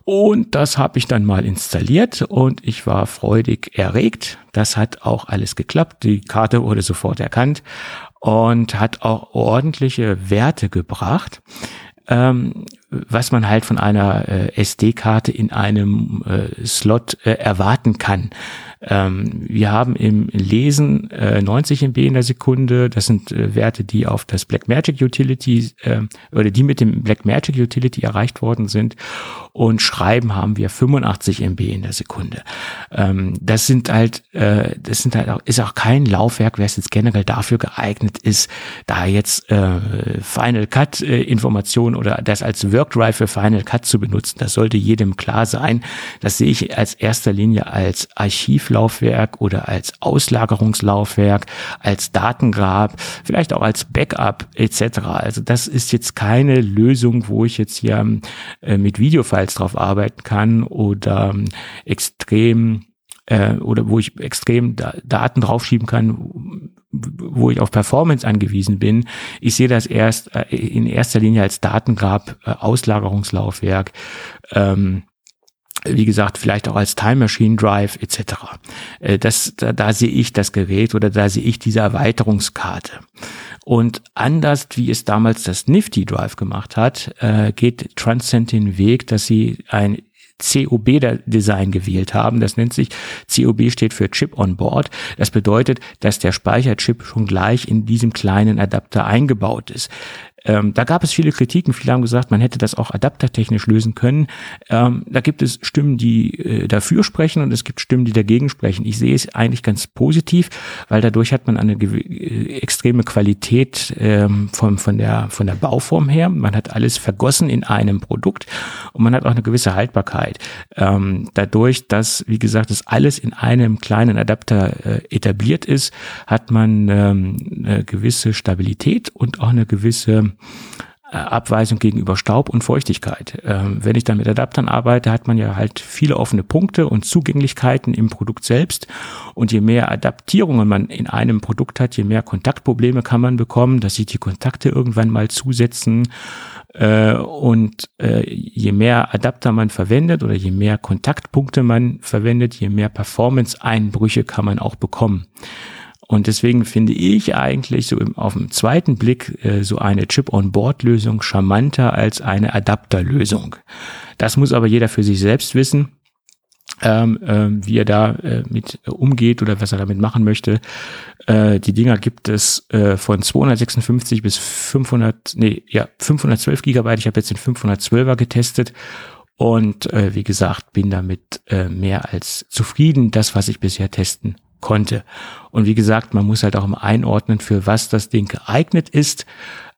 Und das habe ich dann mal installiert und ich war freudig erregt. Das hat auch alles geklappt. Die Karte wurde sofort erkannt und hat auch ordentliche Werte gebracht ähm, was man halt von einer äh, SD-Karte in einem äh, Slot äh, erwarten kann. Ähm, wir haben im Lesen äh, 90 MB in der Sekunde. Das sind äh, Werte, die auf das Blackmagic Utility äh, oder die mit dem Blackmagic Utility erreicht worden sind. Und Schreiben haben wir 85 MB in der Sekunde. Ähm, das sind halt, äh, das sind halt auch, ist auch kein Laufwerk, wer es jetzt generell dafür geeignet ist, da jetzt äh, Final Cut äh, Informationen oder das als WorkDrive für Final Cut zu benutzen. Das sollte jedem klar sein. Das sehe ich als erster Linie als Archiv Archivlaufwerk oder als Auslagerungslaufwerk, als Datengrab, vielleicht auch als Backup etc. Also das ist jetzt keine Lösung, wo ich jetzt hier äh, mit Videofiles drauf arbeiten kann oder ähm, extrem äh, oder wo ich extrem da Daten draufschieben kann, wo ich auf Performance angewiesen bin. Ich sehe das erst äh, in erster Linie als Datengrab, äh, Auslagerungslaufwerk. Ähm, wie gesagt, vielleicht auch als Time Machine Drive etc. Äh, das, da, da sehe ich das Gerät oder da sehe ich diese Erweiterungskarte. Und anders wie es damals das Nifty Drive gemacht hat, äh, geht Transcend den Weg, dass sie ein COB-Design gewählt haben. Das nennt sich, COB steht für Chip on Board. Das bedeutet, dass der Speicherchip schon gleich in diesem kleinen Adapter eingebaut ist. Ähm, da gab es viele Kritiken. Viele haben gesagt, man hätte das auch adaptertechnisch lösen können. Ähm, da gibt es Stimmen, die äh, dafür sprechen und es gibt Stimmen, die dagegen sprechen. Ich sehe es eigentlich ganz positiv, weil dadurch hat man eine äh, extreme Qualität ähm, von, von, der, von der Bauform her. Man hat alles vergossen in einem Produkt und man hat auch eine gewisse Haltbarkeit. Ähm, dadurch, dass, wie gesagt, das alles in einem kleinen Adapter äh, etabliert ist, hat man ähm, eine gewisse Stabilität und auch eine gewisse äh, Abweisung gegenüber Staub und Feuchtigkeit. Ähm, wenn ich dann mit Adaptern arbeite, hat man ja halt viele offene Punkte und Zugänglichkeiten im Produkt selbst. Und je mehr Adaptierungen man in einem Produkt hat, je mehr Kontaktprobleme kann man bekommen, dass sich die Kontakte irgendwann mal zusetzen. Äh, und äh, je mehr Adapter man verwendet oder je mehr Kontaktpunkte man verwendet, je mehr Performance-Einbrüche kann man auch bekommen. Und deswegen finde ich eigentlich so im, auf den zweiten Blick äh, so eine Chip-on-Board-Lösung charmanter als eine Adapterlösung. Das muss aber jeder für sich selbst wissen. Ähm, äh, wie er da äh, mit umgeht oder was er damit machen möchte. Äh, die Dinger gibt es äh, von 256 bis 500, nee, ja, 512 Gigabyte. Ich habe jetzt den 512er getestet und äh, wie gesagt, bin damit äh, mehr als zufrieden. Das, was ich bisher testen konnte. Und wie gesagt, man muss halt auch immer einordnen, für was das Ding geeignet ist.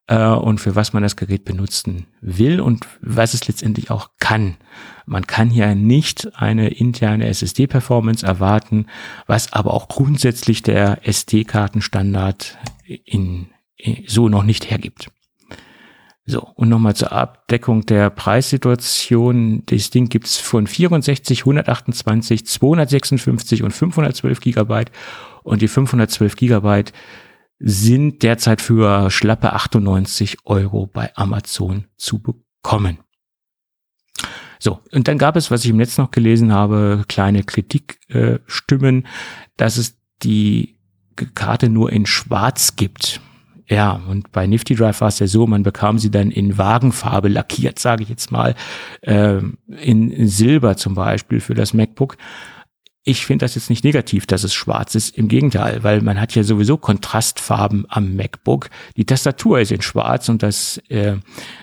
äh, und für was man das Gerät benutzen will und was es letztendlich auch kann. Man kann hier nicht eine interne SSD-Performance erwarten, was aber auch grundsätzlich der SD-Kartenstandard in, in, so noch nicht hergibt. So, und nochmal zur Abdeckung der Preissituation. Das Ding gibt's von 64, 128, 256 und 512 Gigabyte. Und die 512 Gigabyte sind derzeit für schlappe 98 Euro bei Amazon zu bekommen. So, und dann gab es, was ich im Netz noch gelesen habe, kleine Kritikstimmen, äh, dass es die Karte nur in Schwarz gibt. Ja, und bei Nifty Drive war es ja so, man bekam sie dann in Wagenfarbe lackiert, sage ich jetzt mal, äh, in Silber zum Beispiel für das MacBook. Ich finde das jetzt nicht negativ, dass es schwarz ist. Im Gegenteil, weil man hat ja sowieso Kontrastfarben am MacBook. Die Tastatur ist in schwarz und das, äh,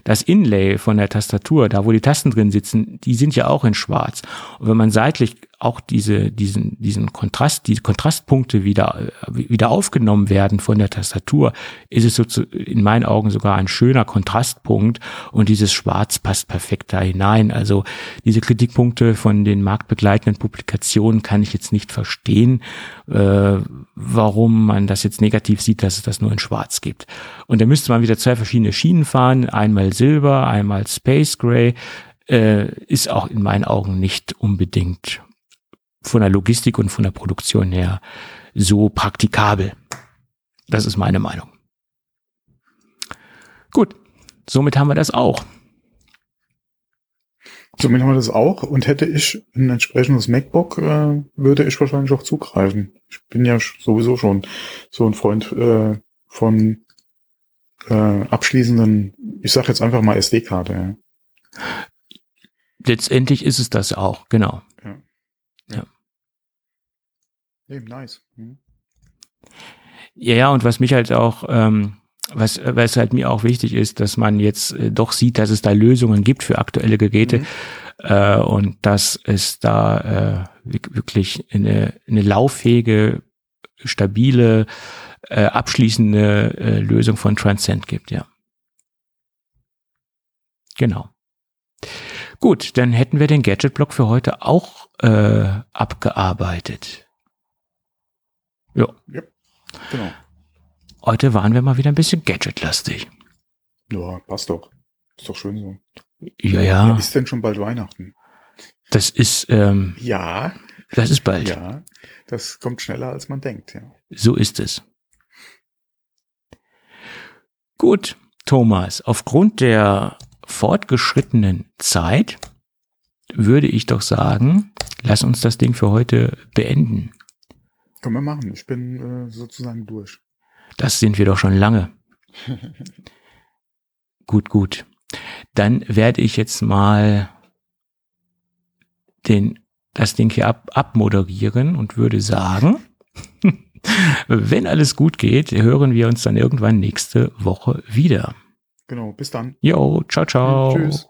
das Inlay von der Tastatur, da wo die Tasten drin sitzen, die sind ja auch in schwarz. Und wenn man seitlich auch diese, diesen, diesen Kontrast, die Kontrastpunkte wieder, wieder aufgenommen werden von der Tastatur, ist es so zu, in meinen Augen sogar ein schöner Kontrastpunkt und dieses Schwarz passt perfekt da hinein. Also diese Kritikpunkte von den marktbegleitenden Publikationen kann ich jetzt nicht verstehen, äh, warum man das jetzt negativ sieht, dass es das nur in Schwarz gibt. Und da müsste man wieder zwei verschiedene Schienen fahren, einmal Silber, einmal Space Gray, äh, ist auch in meinen Augen nicht unbedingt von der Logistik und von der Produktion her so praktikabel. Das ist meine Meinung. Gut, somit haben wir das auch. Somit haben wir das auch und hätte ich ein entsprechendes MacBook, äh, würde ich wahrscheinlich auch zugreifen. Ich bin ja sowieso schon so ein Freund äh, von äh, abschließenden, ich sage jetzt einfach mal SD-Karte. Ja. Letztendlich ist es das auch, genau. Nee, nice. Mhm. Ja, ja, und was mich halt auch, ähm, was, was halt mir auch wichtig ist, dass man jetzt äh, doch sieht, dass es da Lösungen gibt für aktuelle Geräte mhm. äh, und dass es da äh, wirklich eine, eine lauffähige, stabile, äh, abschließende äh, Lösung von Transcend gibt, ja. Genau. Gut, dann hätten wir den Gadget-Block für heute auch äh, abgearbeitet. Ja. ja. Genau. Heute waren wir mal wieder ein bisschen gadgetlastig. Ja, passt doch. Ist doch schön so. Ja, ja. Ist denn schon bald Weihnachten? Das ist, ähm, Ja. Das ist bald. Ja. Das kommt schneller, als man denkt, ja. So ist es. Gut, Thomas, aufgrund der fortgeschrittenen Zeit würde ich doch sagen, lass uns das Ding für heute beenden. Können wir machen. Ich bin äh, sozusagen durch. Das sind wir doch schon lange. gut, gut. Dann werde ich jetzt mal den, das Ding hier ab, abmoderieren und würde sagen, wenn alles gut geht, hören wir uns dann irgendwann nächste Woche wieder. Genau, bis dann. Jo, ciao, ciao. Tschüss.